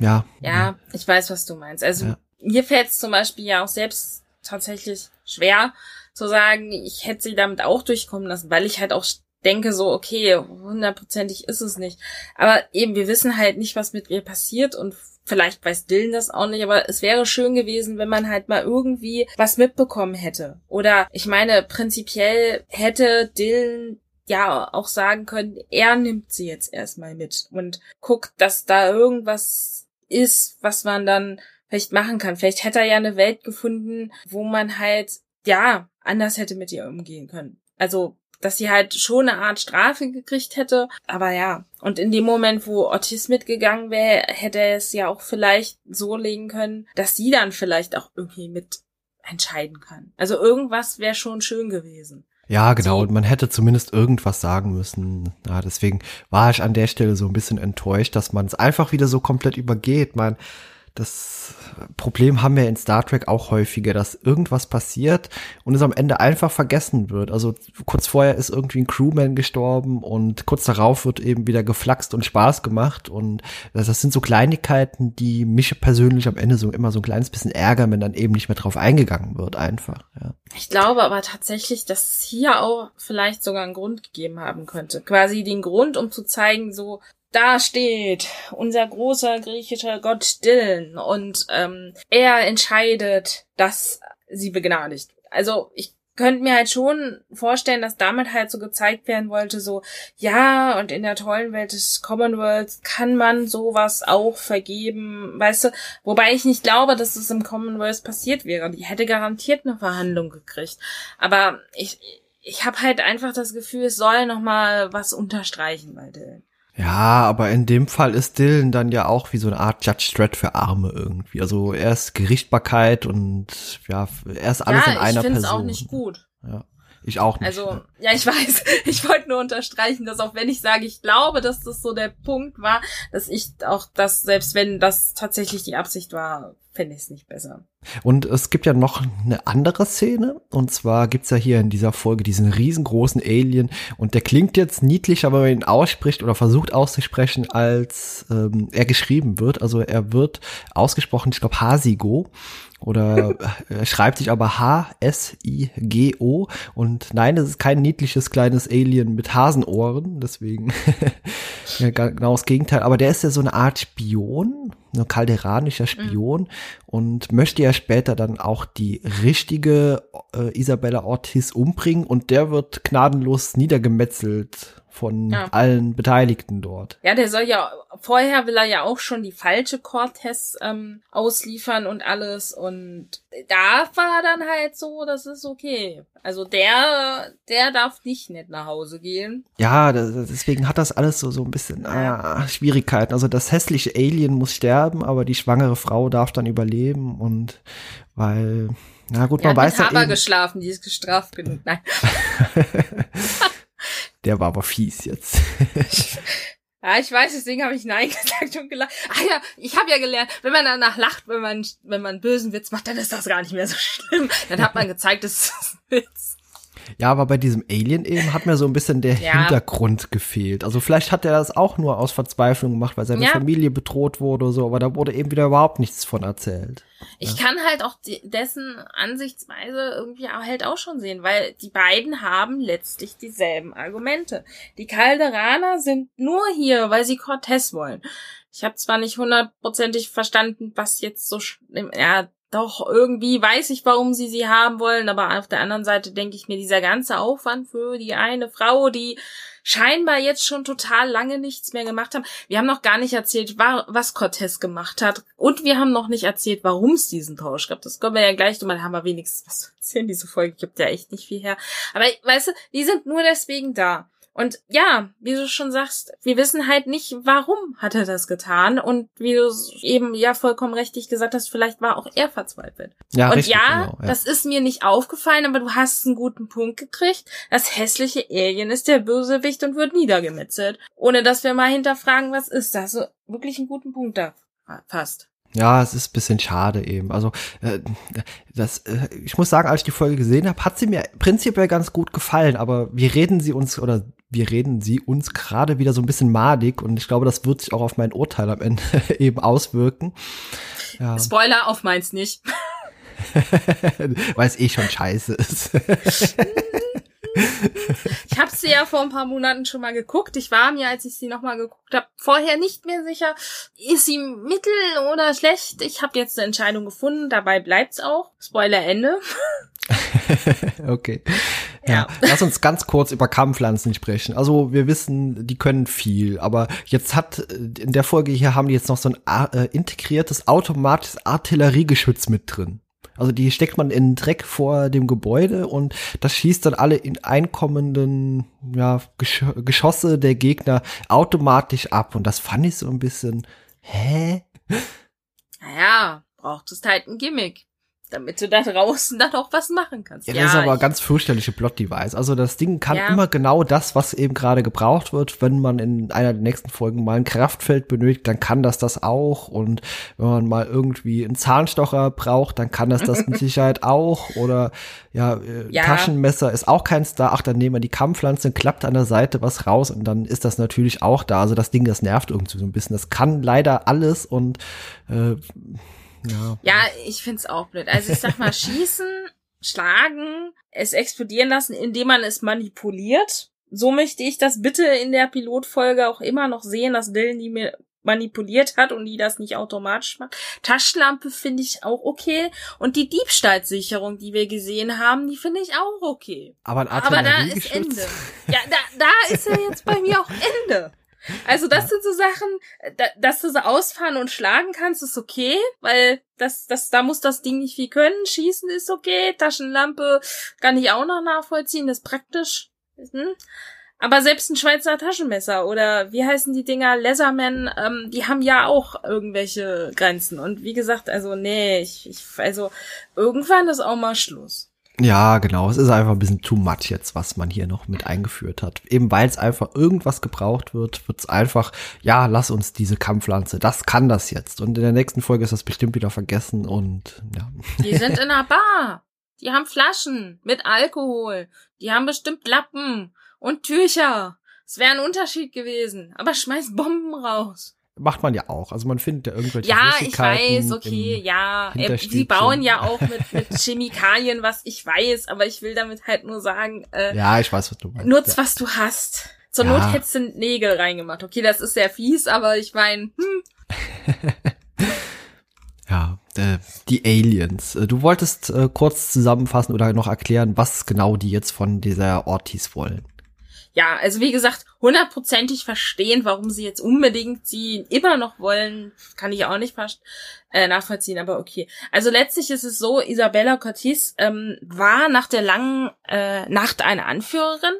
ja. Ja, ich weiß, was du meinst. Also ja mir fällt es zum Beispiel ja auch selbst tatsächlich schwer zu sagen, ich hätte sie damit auch durchkommen lassen, weil ich halt auch denke so, okay, hundertprozentig ist es nicht. Aber eben, wir wissen halt nicht, was mit ihr passiert und vielleicht weiß Dylan das auch nicht, aber es wäre schön gewesen, wenn man halt mal irgendwie was mitbekommen hätte. Oder ich meine, prinzipiell hätte Dylan ja auch sagen können, er nimmt sie jetzt erstmal mit und guckt, dass da irgendwas ist, was man dann vielleicht machen kann. Vielleicht hätte er ja eine Welt gefunden, wo man halt, ja, anders hätte mit ihr umgehen können. Also, dass sie halt schon eine Art Strafe gekriegt hätte. Aber ja, und in dem Moment, wo Otis mitgegangen wäre, hätte er es ja auch vielleicht so legen können, dass sie dann vielleicht auch irgendwie mit entscheiden kann. Also irgendwas wäre schon schön gewesen. Ja, genau. Und man hätte zumindest irgendwas sagen müssen. Ja, deswegen war ich an der Stelle so ein bisschen enttäuscht, dass man es einfach wieder so komplett übergeht. Man, das Problem haben wir in Star Trek auch häufiger, dass irgendwas passiert und es am Ende einfach vergessen wird. Also kurz vorher ist irgendwie ein Crewman gestorben und kurz darauf wird eben wieder geflaxt und Spaß gemacht und das, das sind so Kleinigkeiten, die mich persönlich am Ende so immer so ein kleines bisschen ärgern, wenn dann eben nicht mehr drauf eingegangen wird, einfach. Ja. Ich glaube aber tatsächlich, dass es hier auch vielleicht sogar einen Grund gegeben haben könnte. Quasi den Grund, um zu zeigen, so, da steht unser großer griechischer Gott Dylan und ähm, er entscheidet, dass sie begnadigt. Also ich könnte mir halt schon vorstellen, dass damit halt so gezeigt werden wollte, so, ja, und in der tollen Welt des Commonwealth kann man sowas auch vergeben, weißt du, wobei ich nicht glaube, dass es im Commonwealth passiert wäre. Die hätte garantiert eine Verhandlung gekriegt. Aber ich, ich habe halt einfach das Gefühl, es soll noch mal was unterstreichen bei Dylan. Ja, aber in dem Fall ist Dylan dann ja auch wie so eine Art Judge Dredd für Arme irgendwie. Also er ist Gerichtbarkeit und ja, er ist alles ja, in einer ich Person. auch nicht gut. Ja. Ich auch nicht. Also, ja, ich weiß. Ich wollte nur unterstreichen, dass auch wenn ich sage, ich glaube, dass das so der Punkt war, dass ich auch das, selbst wenn das tatsächlich die Absicht war, fände ich es nicht besser. Und es gibt ja noch eine andere Szene. Und zwar gibt's ja hier in dieser Folge diesen riesengroßen Alien. Und der klingt jetzt niedlich, aber wenn man ihn ausspricht oder versucht auszusprechen, als ähm, er geschrieben wird. Also er wird ausgesprochen, ich glaube, Hasigo oder er schreibt sich aber H-S-I-G-O und nein, es ist kein niedliches kleines Alien mit Hasenohren, deswegen ja, genau das Gegenteil, aber der ist ja so eine Art Spion, kalderanischer Spion mhm. und möchte ja später dann auch die richtige äh, Isabella Ortiz umbringen und der wird gnadenlos niedergemetzelt von ja. allen Beteiligten dort. Ja, der soll ja, vorher will er ja auch schon die falsche Cortez ähm, ausliefern und alles und da war dann halt so, das ist okay. Also der, der darf nicht nett nach Hause gehen. Ja, deswegen hat das alles so, so ein bisschen ah, Schwierigkeiten. Also das hässliche Alien muss sterben, aber die schwangere Frau darf dann überleben und weil, na gut, man weiß ja eben. geschlafen, die ist gestraft genug. Nein. Der war aber fies jetzt. Ja, ich weiß, deswegen habe ich Nein gesagt und gelacht. Ah ja, ich habe ja gelernt, wenn man danach lacht, wenn man, wenn man einen bösen Witz macht, dann ist das gar nicht mehr so schlimm. Dann hat man gezeigt, es ist ein Witz. Ja, aber bei diesem Alien eben hat mir so ein bisschen der ja. Hintergrund gefehlt. Also vielleicht hat er das auch nur aus Verzweiflung gemacht, weil seine ja. Familie bedroht wurde oder so, aber da wurde eben wieder überhaupt nichts von erzählt. Ich ja. kann halt auch dessen Ansichtsweise irgendwie halt auch schon sehen, weil die beiden haben letztlich dieselben Argumente. Die Calderaner sind nur hier, weil sie Cortez wollen. Ich habe zwar nicht hundertprozentig verstanden, was jetzt so, ja, doch, irgendwie weiß ich, warum sie sie haben wollen, aber auf der anderen Seite denke ich mir, dieser ganze Aufwand für die eine Frau, die scheinbar jetzt schon total lange nichts mehr gemacht haben. Wir haben noch gar nicht erzählt, was Cortez gemacht hat. Und wir haben noch nicht erzählt, warum es diesen Tausch gab. Das können wir ja gleich, mal haben wir wenigstens was zu erzählen. Diese Folge gibt ja echt nicht viel her. Aber weißt du, die sind nur deswegen da. Und ja, wie du schon sagst, wir wissen halt nicht, warum hat er das getan. Und wie du eben ja vollkommen richtig gesagt hast, vielleicht war auch er verzweifelt. Ja, und richtig, ja, genau, ja, das ist mir nicht aufgefallen, aber du hast einen guten Punkt gekriegt. Das hässliche Alien ist der Bösewicht und wird niedergemetzelt. Ohne dass wir mal hinterfragen, was ist das? So, wirklich einen guten Punkt da. Fast. Ja, es ist bisschen schade eben. Also äh, das, äh, ich muss sagen, als ich die Folge gesehen habe, hat sie mir prinzipiell ganz gut gefallen. Aber wie reden sie uns oder wir reden sie uns gerade wieder so ein bisschen madig und ich glaube, das wird sich auch auf mein Urteil am Ende eben auswirken. Ja. Spoiler auf meins nicht. Weil es eh schon scheiße ist. ich habe sie ja vor ein paar Monaten schon mal geguckt. Ich war mir, als ich sie nochmal geguckt habe, vorher nicht mehr sicher, ist sie mittel oder schlecht. Ich habe jetzt eine Entscheidung gefunden, dabei bleibt's auch. Spoiler Ende. okay. Ja. Lass uns ganz kurz über Kampfpflanzen sprechen. Also wir wissen, die können viel, aber jetzt hat in der Folge hier haben die jetzt noch so ein äh, integriertes automatisches Artilleriegeschütz mit drin. Also die steckt man in Dreck vor dem Gebäude und das schießt dann alle in einkommenden ja, Gesch Geschosse der Gegner automatisch ab. Und das fand ich so ein bisschen, hä? Naja, braucht es halt ein Gimmick damit du da draußen dann auch was machen kannst. Ja, das ist aber ganz fürchterliche Plot-Device. Also das Ding kann ja. immer genau das, was eben gerade gebraucht wird. Wenn man in einer der nächsten Folgen mal ein Kraftfeld benötigt, dann kann das das auch. Und wenn man mal irgendwie einen Zahnstocher braucht, dann kann das das mit Sicherheit auch. Oder ja, äh, ja, Taschenmesser ist auch kein Star. Ach, dann nehmen wir die Kampfpflanze, klappt an der Seite was raus und dann ist das natürlich auch da. Also das Ding, das nervt irgendwie so ein bisschen. Das kann leider alles und äh, ja, ja ich find's auch blöd. Also ich sag mal, schießen, schlagen, es explodieren lassen, indem man es manipuliert. So möchte ich das bitte in der Pilotfolge auch immer noch sehen, dass Dylan die mir manipuliert hat und die das nicht automatisch macht. Taschenlampe finde ich auch okay. Und die Diebstahlsicherung, die wir gesehen haben, die finde ich auch okay. Aber, ein Aber da ist Ende. Ja, da, da ist ja jetzt bei mir auch Ende. Also das ja. sind so Sachen, da, dass du so ausfahren und schlagen kannst, ist okay, weil das, das, da muss das Ding nicht viel können. Schießen ist okay, Taschenlampe kann ich auch noch nachvollziehen, das ist praktisch. Hm? Aber selbst ein Schweizer Taschenmesser oder wie heißen die Dinger, Leatherman, ähm, die haben ja auch irgendwelche Grenzen. Und wie gesagt, also nee, ich, ich also irgendwann ist auch mal Schluss. Ja, genau. Es ist einfach ein bisschen too much jetzt, was man hier noch mit eingeführt hat. Eben weil es einfach irgendwas gebraucht wird, wird es einfach, ja, lass uns diese Kampfpflanze, das kann das jetzt. Und in der nächsten Folge ist das bestimmt wieder vergessen und ja. Die sind in einer Bar. Die haben Flaschen mit Alkohol. Die haben bestimmt Lappen und Tücher. Es wäre ein Unterschied gewesen. Aber schmeiß Bomben raus macht man ja auch. Also man findet ja irgendwelche Ja, ich weiß, okay, ja. Sie bauen ja auch mit, mit Chemikalien, was ich weiß, aber ich will damit halt nur sagen, äh, ja, ich weiß, was du meinst. Nutz, ja. was du hast. Zur ja. Not hättest du Nägel reingemacht. Okay, das ist sehr fies, aber ich meine, hm. ja, äh, die Aliens. Äh, du wolltest äh, kurz zusammenfassen oder noch erklären, was genau die jetzt von dieser Ortiz wollen ja, also wie gesagt, hundertprozentig verstehen, warum sie jetzt unbedingt sie immer noch wollen, kann ich auch nicht äh, nachvollziehen, aber okay. Also letztlich ist es so, Isabella Cortez ähm, war nach der langen äh, Nacht eine Anführerin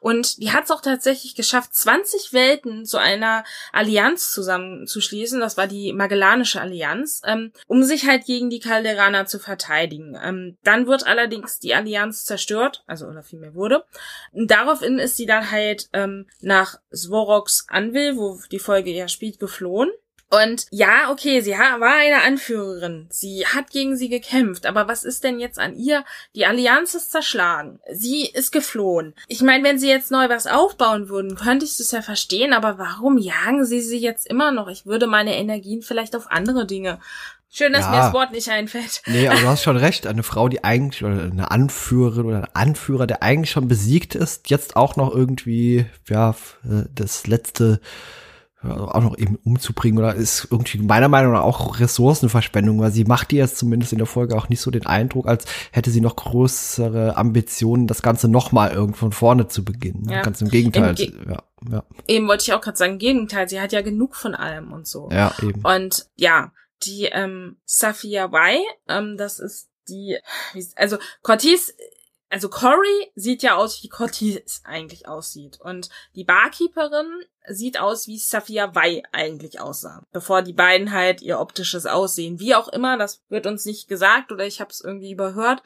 und die hat es auch tatsächlich geschafft, 20 Welten zu einer Allianz zusammenzuschließen, das war die Magellanische Allianz, ähm, um sich halt gegen die Calderaner zu verteidigen. Ähm, dann wird allerdings die Allianz zerstört, also oder vielmehr wurde. Und daraufhin ist sie dann halt ähm, nach Svoroks Anvil, wo die Folge ja spielt, geflohen. Und ja, okay, sie war eine Anführerin. Sie hat gegen sie gekämpft. Aber was ist denn jetzt an ihr? Die Allianz ist zerschlagen. Sie ist geflohen. Ich meine, wenn sie jetzt neu was aufbauen würden, könnte ich das ja verstehen. Aber warum jagen sie sie jetzt immer noch? Ich würde meine Energien vielleicht auf andere Dinge Schön, dass ja. mir das Wort nicht einfällt. Nee, aber du hast schon recht. Eine Frau, die eigentlich, oder eine Anführerin oder ein Anführer, der eigentlich schon besiegt ist, jetzt auch noch irgendwie, ja, äh, das letzte also auch noch eben umzubringen oder ist irgendwie meiner Meinung nach auch Ressourcenverschwendung, weil sie macht dir jetzt zumindest in der Folge auch nicht so den Eindruck, als hätte sie noch größere Ambitionen, das Ganze nochmal irgendwo von vorne zu beginnen. Ja. Ganz im Gegenteil. Im Ge ja, ja. Eben wollte ich auch gerade sagen, Gegenteil, sie hat ja genug von allem und so. Ja, eben. Und ja, die ähm, Safia Y, ähm, das ist die, also Cortez also Cory sieht ja aus, wie Cortez eigentlich aussieht. Und die Barkeeperin sieht aus, wie Safia Wei eigentlich aussah, bevor die beiden halt ihr optisches Aussehen, wie auch immer, das wird uns nicht gesagt oder ich habe es irgendwie überhört.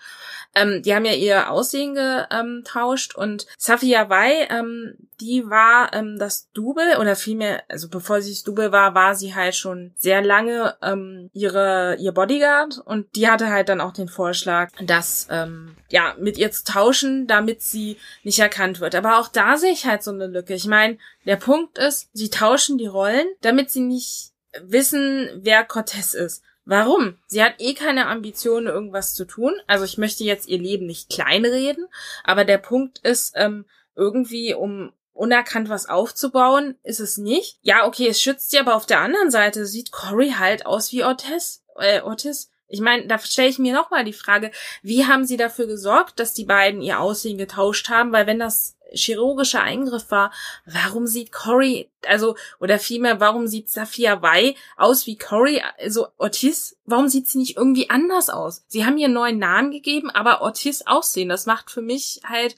Ähm, die haben ja ihr Aussehen getauscht und Safia Wei, ähm, die war ähm, das Double oder vielmehr, also bevor sie das Double war, war sie halt schon sehr lange ähm, ihre ihr Bodyguard und die hatte halt dann auch den Vorschlag, dass ähm, ja mit ihr zu tauschen, damit sie nicht erkannt wird. Aber auch da sehe ich halt so eine Lücke. Ich meine, der Punkt ist, sie tauschen die Rollen, damit sie nicht wissen, wer Cortez ist. Warum? Sie hat eh keine Ambitionen, irgendwas zu tun. Also ich möchte jetzt ihr Leben nicht kleinreden, aber der Punkt ist, ähm, irgendwie um unerkannt was aufzubauen, ist es nicht. Ja, okay, es schützt sie, aber auf der anderen Seite sieht Cory halt aus wie Ortiz. Äh, Ortiz. Ich meine, da stelle ich mir nochmal die Frage, wie haben sie dafür gesorgt, dass die beiden ihr Aussehen getauscht haben? Weil wenn das chirurgischer Eingriff war, warum sieht Cory, also, oder vielmehr, warum sieht Safia Wei aus wie Cory, also Ortiz, warum sieht sie nicht irgendwie anders aus? Sie haben ihr einen neuen Namen gegeben, aber Ortiz aussehen, das macht für mich halt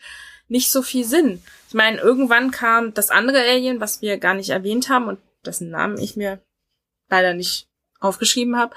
nicht so viel Sinn. Ich meine, irgendwann kam das andere Alien, was wir gar nicht erwähnt haben und dessen Namen ich mir leider nicht aufgeschrieben habe.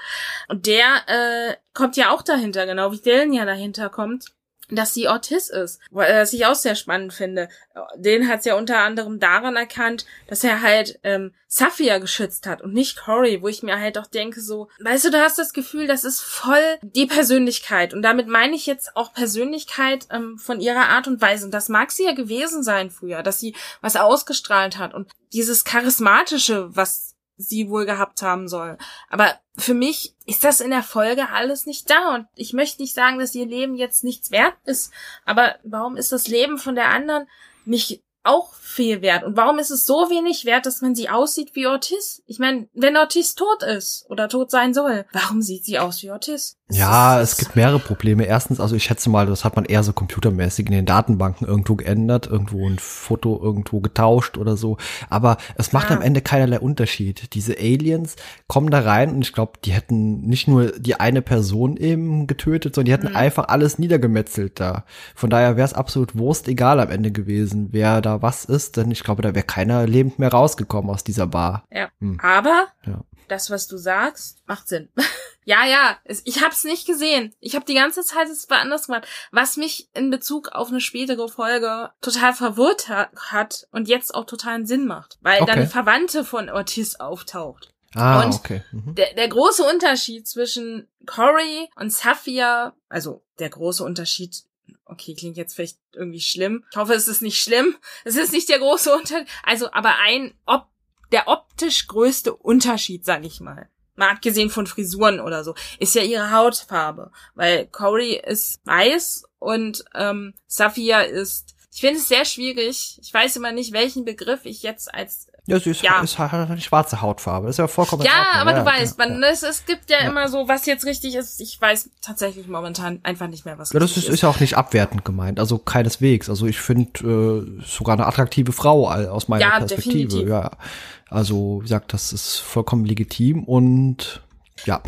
Und der äh, kommt ja auch dahinter, genau wie Dylan ja dahinter kommt dass sie Autis ist, was ich auch sehr spannend finde. Den hat sie ja unter anderem daran erkannt, dass er halt ähm, Safia geschützt hat und nicht Cory, wo ich mir halt auch denke so, weißt du, du hast das Gefühl, das ist voll die Persönlichkeit und damit meine ich jetzt auch Persönlichkeit ähm, von ihrer Art und Weise und das mag sie ja gewesen sein früher, dass sie was ausgestrahlt hat und dieses charismatische, was sie wohl gehabt haben soll. Aber für mich ist das in der Folge alles nicht da und ich möchte nicht sagen, dass ihr Leben jetzt nichts wert ist, aber warum ist das Leben von der anderen nicht auch viel wert. Und warum ist es so wenig wert, dass man sie aussieht wie Ortiz? Ich meine, wenn Ortiz tot ist oder tot sein soll, warum sieht sie aus wie Ortiz? Ja, es gibt mehrere Probleme. Erstens, also ich schätze mal, das hat man eher so computermäßig in den Datenbanken irgendwo geändert, irgendwo ein Foto irgendwo getauscht oder so. Aber es macht ah. am Ende keinerlei Unterschied. Diese Aliens kommen da rein und ich glaube, die hätten nicht nur die eine Person eben getötet, sondern die hätten mhm. einfach alles niedergemetzelt da. Von daher wäre es absolut Wurst egal am Ende gewesen, wer da was ist, denn ich glaube, da wäre keiner lebend mehr rausgekommen aus dieser Bar. Ja. Hm. Aber ja. das, was du sagst, macht Sinn. ja, ja, ich hab's nicht gesehen. Ich habe die ganze Zeit es woanders gemacht, was mich in Bezug auf eine spätere Folge total verwirrt hat und jetzt auch totalen Sinn macht, weil okay. dann Verwandte von Ortiz auftaucht. Ah, und okay. Mhm. Der, der große Unterschied zwischen Cory und Safia, also der große Unterschied okay, klingt jetzt vielleicht irgendwie schlimm. Ich hoffe, es ist nicht schlimm. Es ist nicht der große Unterschied. Also, aber ein, ob, der optisch größte Unterschied, sag ich mal. Mal abgesehen von Frisuren oder so, ist ja ihre Hautfarbe. Weil Cory ist weiß und ähm, Safia ist. Ich finde es sehr schwierig. Ich weiß immer nicht, welchen Begriff ich jetzt als ja, sie ist, ja. ist halt eine schwarze Hautfarbe. Das ist ja vollkommen Ja, aber ja, du weißt, man, ja. es, es gibt ja, ja, immer so, was jetzt richtig ist. Ich weiß tatsächlich momentan einfach nicht mehr, was Ja, das ist, ist. ja auch nicht abwertend gemeint. Also keineswegs. Also ich finde äh, sogar eine attraktive Frau aus meiner ja, Perspektive. Definitiv. Ja, also wie gesagt, das ist vollkommen legitim und ja.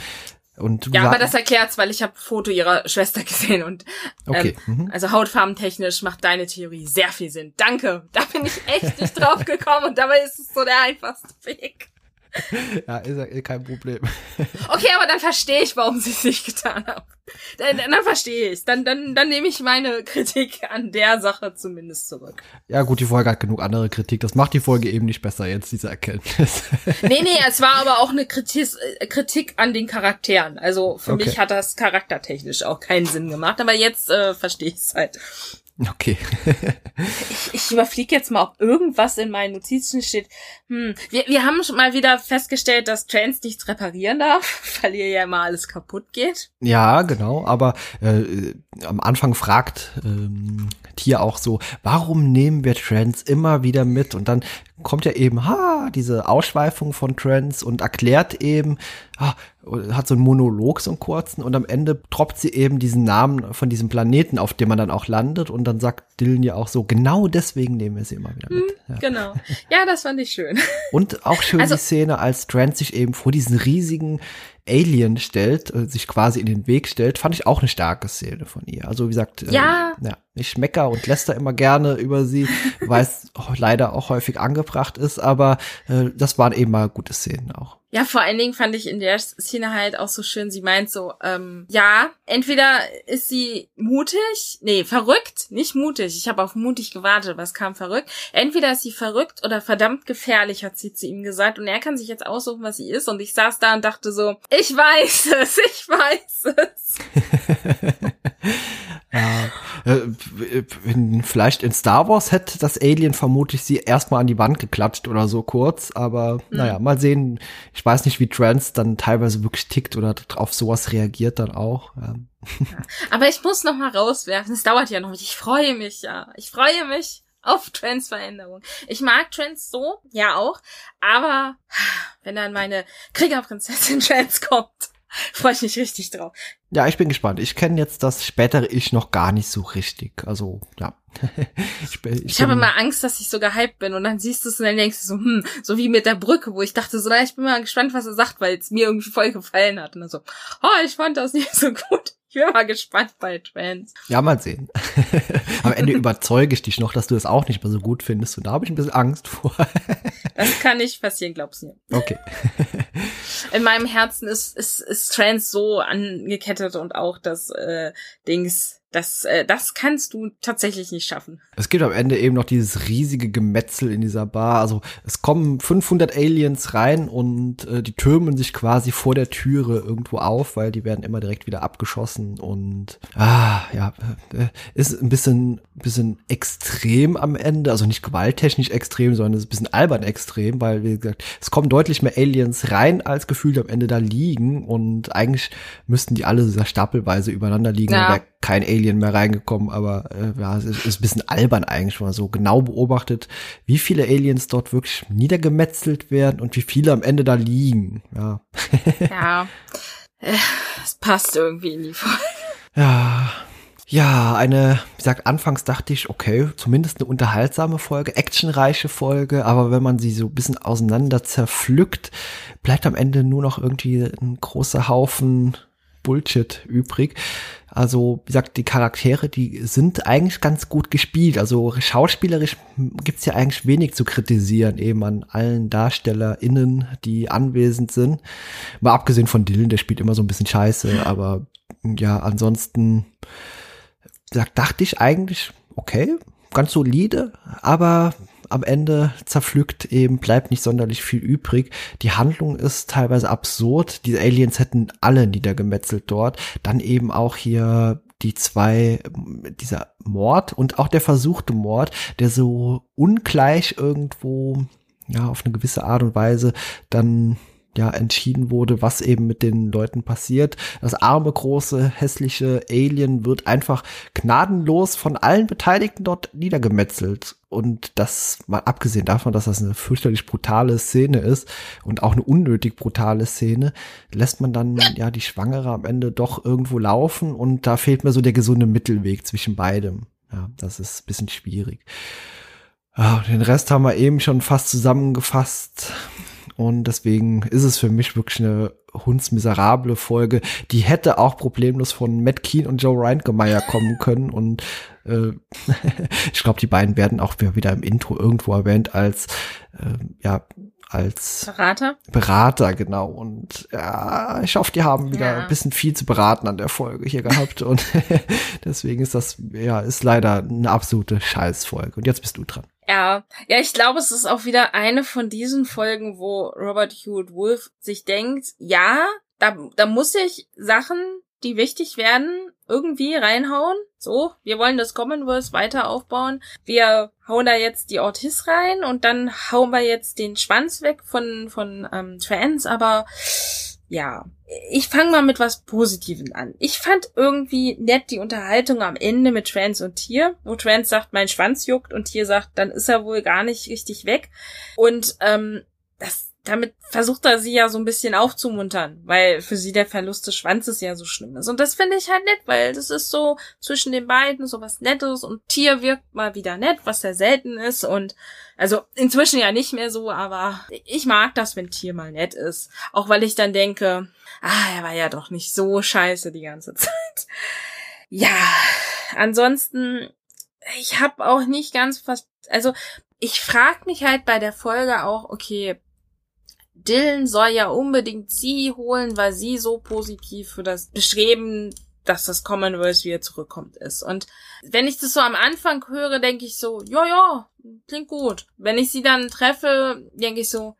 Und ja, aber das erklärt's, weil ich habe Foto ihrer Schwester gesehen und ähm, okay. Mhm. also hautfarbentechnisch macht deine Theorie sehr viel Sinn. Danke, da bin ich echt nicht drauf gekommen und dabei ist es so der einfachste Weg. ja, ist ja kein Problem. Okay, aber dann verstehe ich, warum sie es nicht getan haben. Dann, dann verstehe ich Dann, dann, dann nehme ich meine Kritik an der Sache zumindest zurück. Ja, gut, die Folge hat genug andere Kritik. Das macht die Folge eben nicht besser jetzt, diese Erkenntnis. nee, nee, es war aber auch eine Kritik, äh, Kritik an den Charakteren. Also für okay. mich hat das charaktertechnisch auch keinen Sinn gemacht, aber jetzt äh, verstehe ich es halt. Okay. ich, ich überfliege jetzt mal, ob irgendwas in meinen Notizen steht. Hm, wir, wir haben schon mal wieder festgestellt, dass Trans nichts reparieren darf, weil ihr ja immer alles kaputt geht. Ja, genau. Aber äh, am Anfang fragt ähm, Tier auch so, warum nehmen wir Trans immer wieder mit? Und dann kommt ja eben, ha, diese Ausschweifung von Trends und erklärt eben, ah, hat so einen Monolog, so einen kurzen, und am Ende tropft sie eben diesen Namen von diesem Planeten, auf dem man dann auch landet, und dann sagt Dylan ja auch so, genau deswegen nehmen wir sie immer wieder mit. Hm, ja. Genau. Ja, das fand ich schön. Und auch schön also, die Szene, als Trent sich eben vor diesen riesigen Alien stellt, äh, sich quasi in den Weg stellt, fand ich auch eine starke Szene von ihr. Also wie gesagt, ja. ja. Ich mecker und läster immer gerne über sie, weil es leider auch häufig angebracht ist, aber äh, das waren eben mal gute Szenen auch. Ja, vor allen Dingen fand ich in der Szene halt auch so schön, sie meint so, ähm, ja, entweder ist sie mutig, nee, verrückt, nicht mutig, ich habe auf mutig gewartet, aber es kam verrückt. Entweder ist sie verrückt oder verdammt gefährlich, hat sie zu ihm gesagt. Und er kann sich jetzt aussuchen, was sie ist. Und ich saß da und dachte so, ich weiß es, ich weiß es. ja, äh, vielleicht in Star Wars hätte das Alien vermutlich sie erstmal an die Wand geklatscht oder so kurz, aber mhm. naja, mal sehen. Ich weiß nicht, wie Trans dann teilweise wirklich tickt oder auf sowas reagiert dann auch. Aber ich muss noch mal rauswerfen, es dauert ja noch nicht. Ich freue mich ja. Ich freue mich auf Trends Veränderung. Ich mag Trends so, ja auch, aber wenn dann meine Kriegerprinzessin Trends kommt, freue ich mich richtig drauf. Ja, ich bin gespannt. Ich kenne jetzt das spätere Ich noch gar nicht so richtig. Also, ja. ich, ich, ich habe immer Angst, dass ich so gehypt bin und dann siehst du es und dann denkst du so, hm, so wie mit der Brücke, wo ich dachte so, na, ich bin mal gespannt, was er sagt, weil es mir irgendwie voll gefallen hat. Und dann so, oh, ich fand das nicht so gut. Ich bin mal gespannt bei Trans. Ja, mal sehen. Am Ende überzeuge ich dich noch, dass du es auch nicht mehr so gut findest. Und da habe ich ein bisschen Angst vor. das kann nicht passieren, glaubst du mir. Okay. In meinem Herzen ist, ist, ist Trans so angekettet und auch das äh, Dings das, äh, das kannst du tatsächlich nicht schaffen. Es gibt am Ende eben noch dieses riesige Gemetzel in dieser Bar. Also es kommen 500 Aliens rein und äh, die türmen sich quasi vor der Türe irgendwo auf, weil die werden immer direkt wieder abgeschossen und ah ja äh, ist ein bisschen bisschen extrem am Ende. Also nicht gewalttechnisch extrem, sondern es ist ein bisschen albern extrem, weil wie gesagt es kommen deutlich mehr Aliens rein als gefühlt am Ende da liegen und eigentlich müssten die alle sehr stapelweise übereinander liegen. Ja kein Alien mehr reingekommen, aber äh, ja, es ist, ist ein bisschen albern eigentlich mal so genau beobachtet, wie viele Aliens dort wirklich niedergemetzelt werden und wie viele am Ende da liegen. Ja. ja. Äh, es passt irgendwie in die Folge. Ja. Ja, eine, wie gesagt, anfangs dachte ich, okay, zumindest eine unterhaltsame Folge, actionreiche Folge, aber wenn man sie so ein bisschen auseinander zerpflückt, bleibt am Ende nur noch irgendwie ein großer Haufen Bullshit übrig. Also, wie gesagt, die Charaktere, die sind eigentlich ganz gut gespielt. Also schauspielerisch gibt's ja eigentlich wenig zu kritisieren, eben an allen DarstellerInnen, die anwesend sind. Mal abgesehen von Dylan, der spielt immer so ein bisschen scheiße, aber ja, ansonsten da dachte ich eigentlich, okay, ganz solide, aber am Ende zerpflückt eben, bleibt nicht sonderlich viel übrig. Die Handlung ist teilweise absurd. Die Aliens hätten alle niedergemetzelt dort. Dann eben auch hier die zwei, dieser Mord und auch der versuchte Mord, der so ungleich irgendwo, ja, auf eine gewisse Art und Weise dann ja entschieden wurde, was eben mit den Leuten passiert. Das arme, große, hässliche Alien wird einfach gnadenlos von allen Beteiligten dort niedergemetzelt. Und das mal abgesehen davon, dass das eine fürchterlich brutale Szene ist und auch eine unnötig brutale Szene, lässt man dann ja die Schwangere am Ende doch irgendwo laufen und da fehlt mir so der gesunde Mittelweg zwischen beidem. Ja, das ist ein bisschen schwierig. Ja, den Rest haben wir eben schon fast zusammengefasst. Und deswegen ist es für mich wirklich eine hundsmiserable Folge. Die hätte auch problemlos von Matt Keen und Joe Reintgemeier kommen können. Und äh, ich glaube, die beiden werden auch wieder im Intro irgendwo erwähnt als äh, ja als Berater. Berater, genau. Und ja, ich hoffe, die haben wieder ja. ein bisschen viel zu beraten an der Folge hier gehabt. Und deswegen ist das, ja, ist leider eine absolute Scheißfolge. Und jetzt bist du dran. Ja, ja, ich glaube, es ist auch wieder eine von diesen Folgen, wo Robert Hewitt Wolf sich denkt, ja, da, da muss ich Sachen, die wichtig werden, irgendwie reinhauen. So, wir wollen das Commonwealth weiter aufbauen. Wir hauen da jetzt die Ortiz rein und dann hauen wir jetzt den Schwanz weg von, von ähm, Trans, aber ja, ich fange mal mit was Positivem an. Ich fand irgendwie nett die Unterhaltung am Ende mit Trans und Tier, wo Trans sagt, mein Schwanz juckt und Tier sagt, dann ist er wohl gar nicht richtig weg. Und ähm, das damit versucht er sie ja so ein bisschen aufzumuntern, weil für sie der Verlust des Schwanzes ja so schlimm ist. Und das finde ich halt nett, weil das ist so zwischen den beiden so was Nettes und Tier wirkt mal wieder nett, was sehr selten ist und also inzwischen ja nicht mehr so, aber ich mag das, wenn Tier mal nett ist. Auch weil ich dann denke, ah, er war ja doch nicht so scheiße die ganze Zeit. Ja, ansonsten ich habe auch nicht ganz fast, also ich frag mich halt bei der Folge auch, okay, Dylan soll ja unbedingt sie holen, weil sie so positiv für das Bestreben, dass das Commonwealth wieder zurückkommt ist. Und wenn ich das so am Anfang höre, denke ich so, ja, ja, klingt gut. Wenn ich sie dann treffe, denke ich so,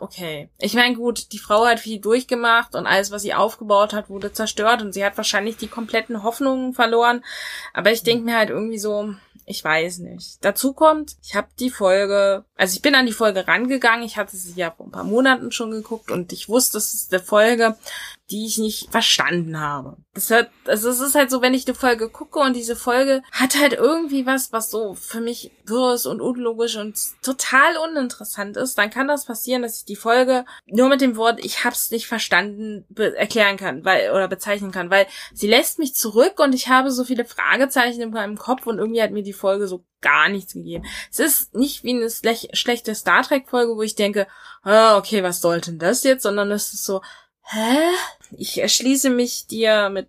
Okay. Ich meine, gut, die Frau hat viel durchgemacht und alles, was sie aufgebaut hat, wurde zerstört und sie hat wahrscheinlich die kompletten Hoffnungen verloren. Aber ich denke mir halt irgendwie so, ich weiß nicht. Dazu kommt, ich habe die Folge, also ich bin an die Folge rangegangen, ich hatte sie ja vor ein paar Monaten schon geguckt und ich wusste, das ist eine Folge, die ich nicht verstanden habe. Das hat, also es ist halt so, wenn ich eine Folge gucke und diese Folge hat halt irgendwie was, was so für mich wirr ist und unlogisch und total uninteressant ist, dann kann das passieren, dass ich die Folge nur mit dem Wort ich hab's nicht verstanden erklären kann, weil oder bezeichnen kann, weil sie lässt mich zurück und ich habe so viele Fragezeichen in meinem Kopf und irgendwie hat mir die Folge so gar nichts gegeben. Es ist nicht wie eine schlechte Star Trek Folge, wo ich denke, ah, okay, was sollte denn das jetzt, sondern es ist so, hä? Ich erschließe mich dir mit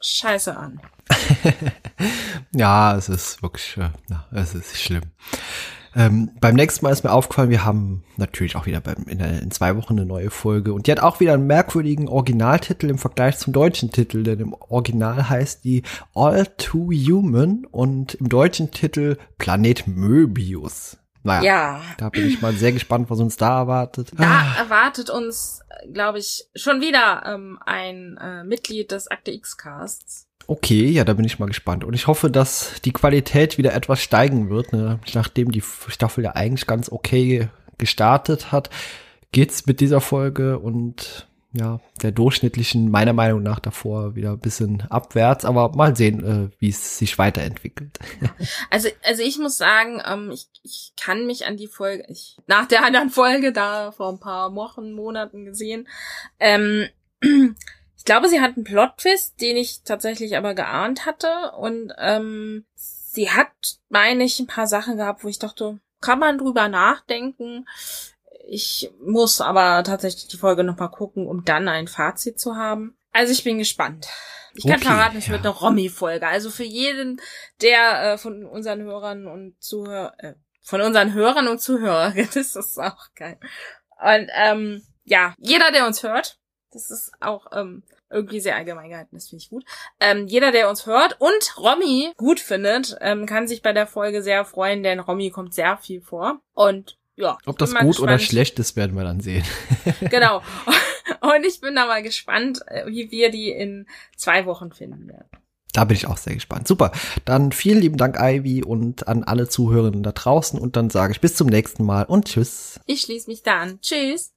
Scheiße an. ja, es ist wirklich, ja, es ist schlimm. Ähm, beim nächsten Mal ist mir aufgefallen, wir haben natürlich auch wieder beim, in, in, zwei Wochen eine neue Folge und die hat auch wieder einen merkwürdigen Originaltitel im Vergleich zum deutschen Titel, denn im Original heißt die All Too Human und im deutschen Titel Planet Möbius. Naja, ja. da bin ich mal sehr gespannt, was uns da erwartet. Da ah. erwartet uns, glaube ich, schon wieder ähm, ein äh, Mitglied des Akte X-Casts. Okay, ja, da bin ich mal gespannt. Und ich hoffe, dass die Qualität wieder etwas steigen wird, ne? nachdem die Staffel ja eigentlich ganz okay gestartet hat, geht's mit dieser Folge und ja, der durchschnittlichen, meiner Meinung nach davor wieder ein bisschen abwärts, aber mal sehen, äh, wie es sich weiterentwickelt. also, also ich muss sagen, ähm, ich, ich kann mich an die Folge, ich, nach der anderen Folge da vor ein paar Wochen, Monaten gesehen, ähm, glaube, sie hat einen Plot-Twist, den ich tatsächlich aber geahnt hatte und ähm, sie hat, meine ich, ein paar Sachen gehabt, wo ich dachte, kann man drüber nachdenken. Ich muss aber tatsächlich die Folge nochmal gucken, um dann ein Fazit zu haben. Also ich bin gespannt. Ich kann okay, verraten, es ja. wird eine Romy-Folge. Also für jeden, der äh, von unseren Hörern und Zuhörern, äh, von unseren Hörern und Zuhörern, das ist auch geil. Und ähm, ja, jeder, der uns hört, das ist auch ähm, irgendwie sehr allgemein gehalten, das finde ich gut. Ähm, jeder, der uns hört und Romy gut findet, ähm, kann sich bei der Folge sehr freuen, denn Romy kommt sehr viel vor. Und ja. Ob das gut gespannt. oder schlecht ist, werden wir dann sehen. genau. Und ich bin da mal gespannt, äh, wie wir die in zwei Wochen finden werden. Da bin ich auch sehr gespannt. Super. Dann vielen lieben Dank, Ivy, und an alle Zuhörenden da draußen. Und dann sage ich bis zum nächsten Mal und tschüss. Ich schließe mich da an. Tschüss.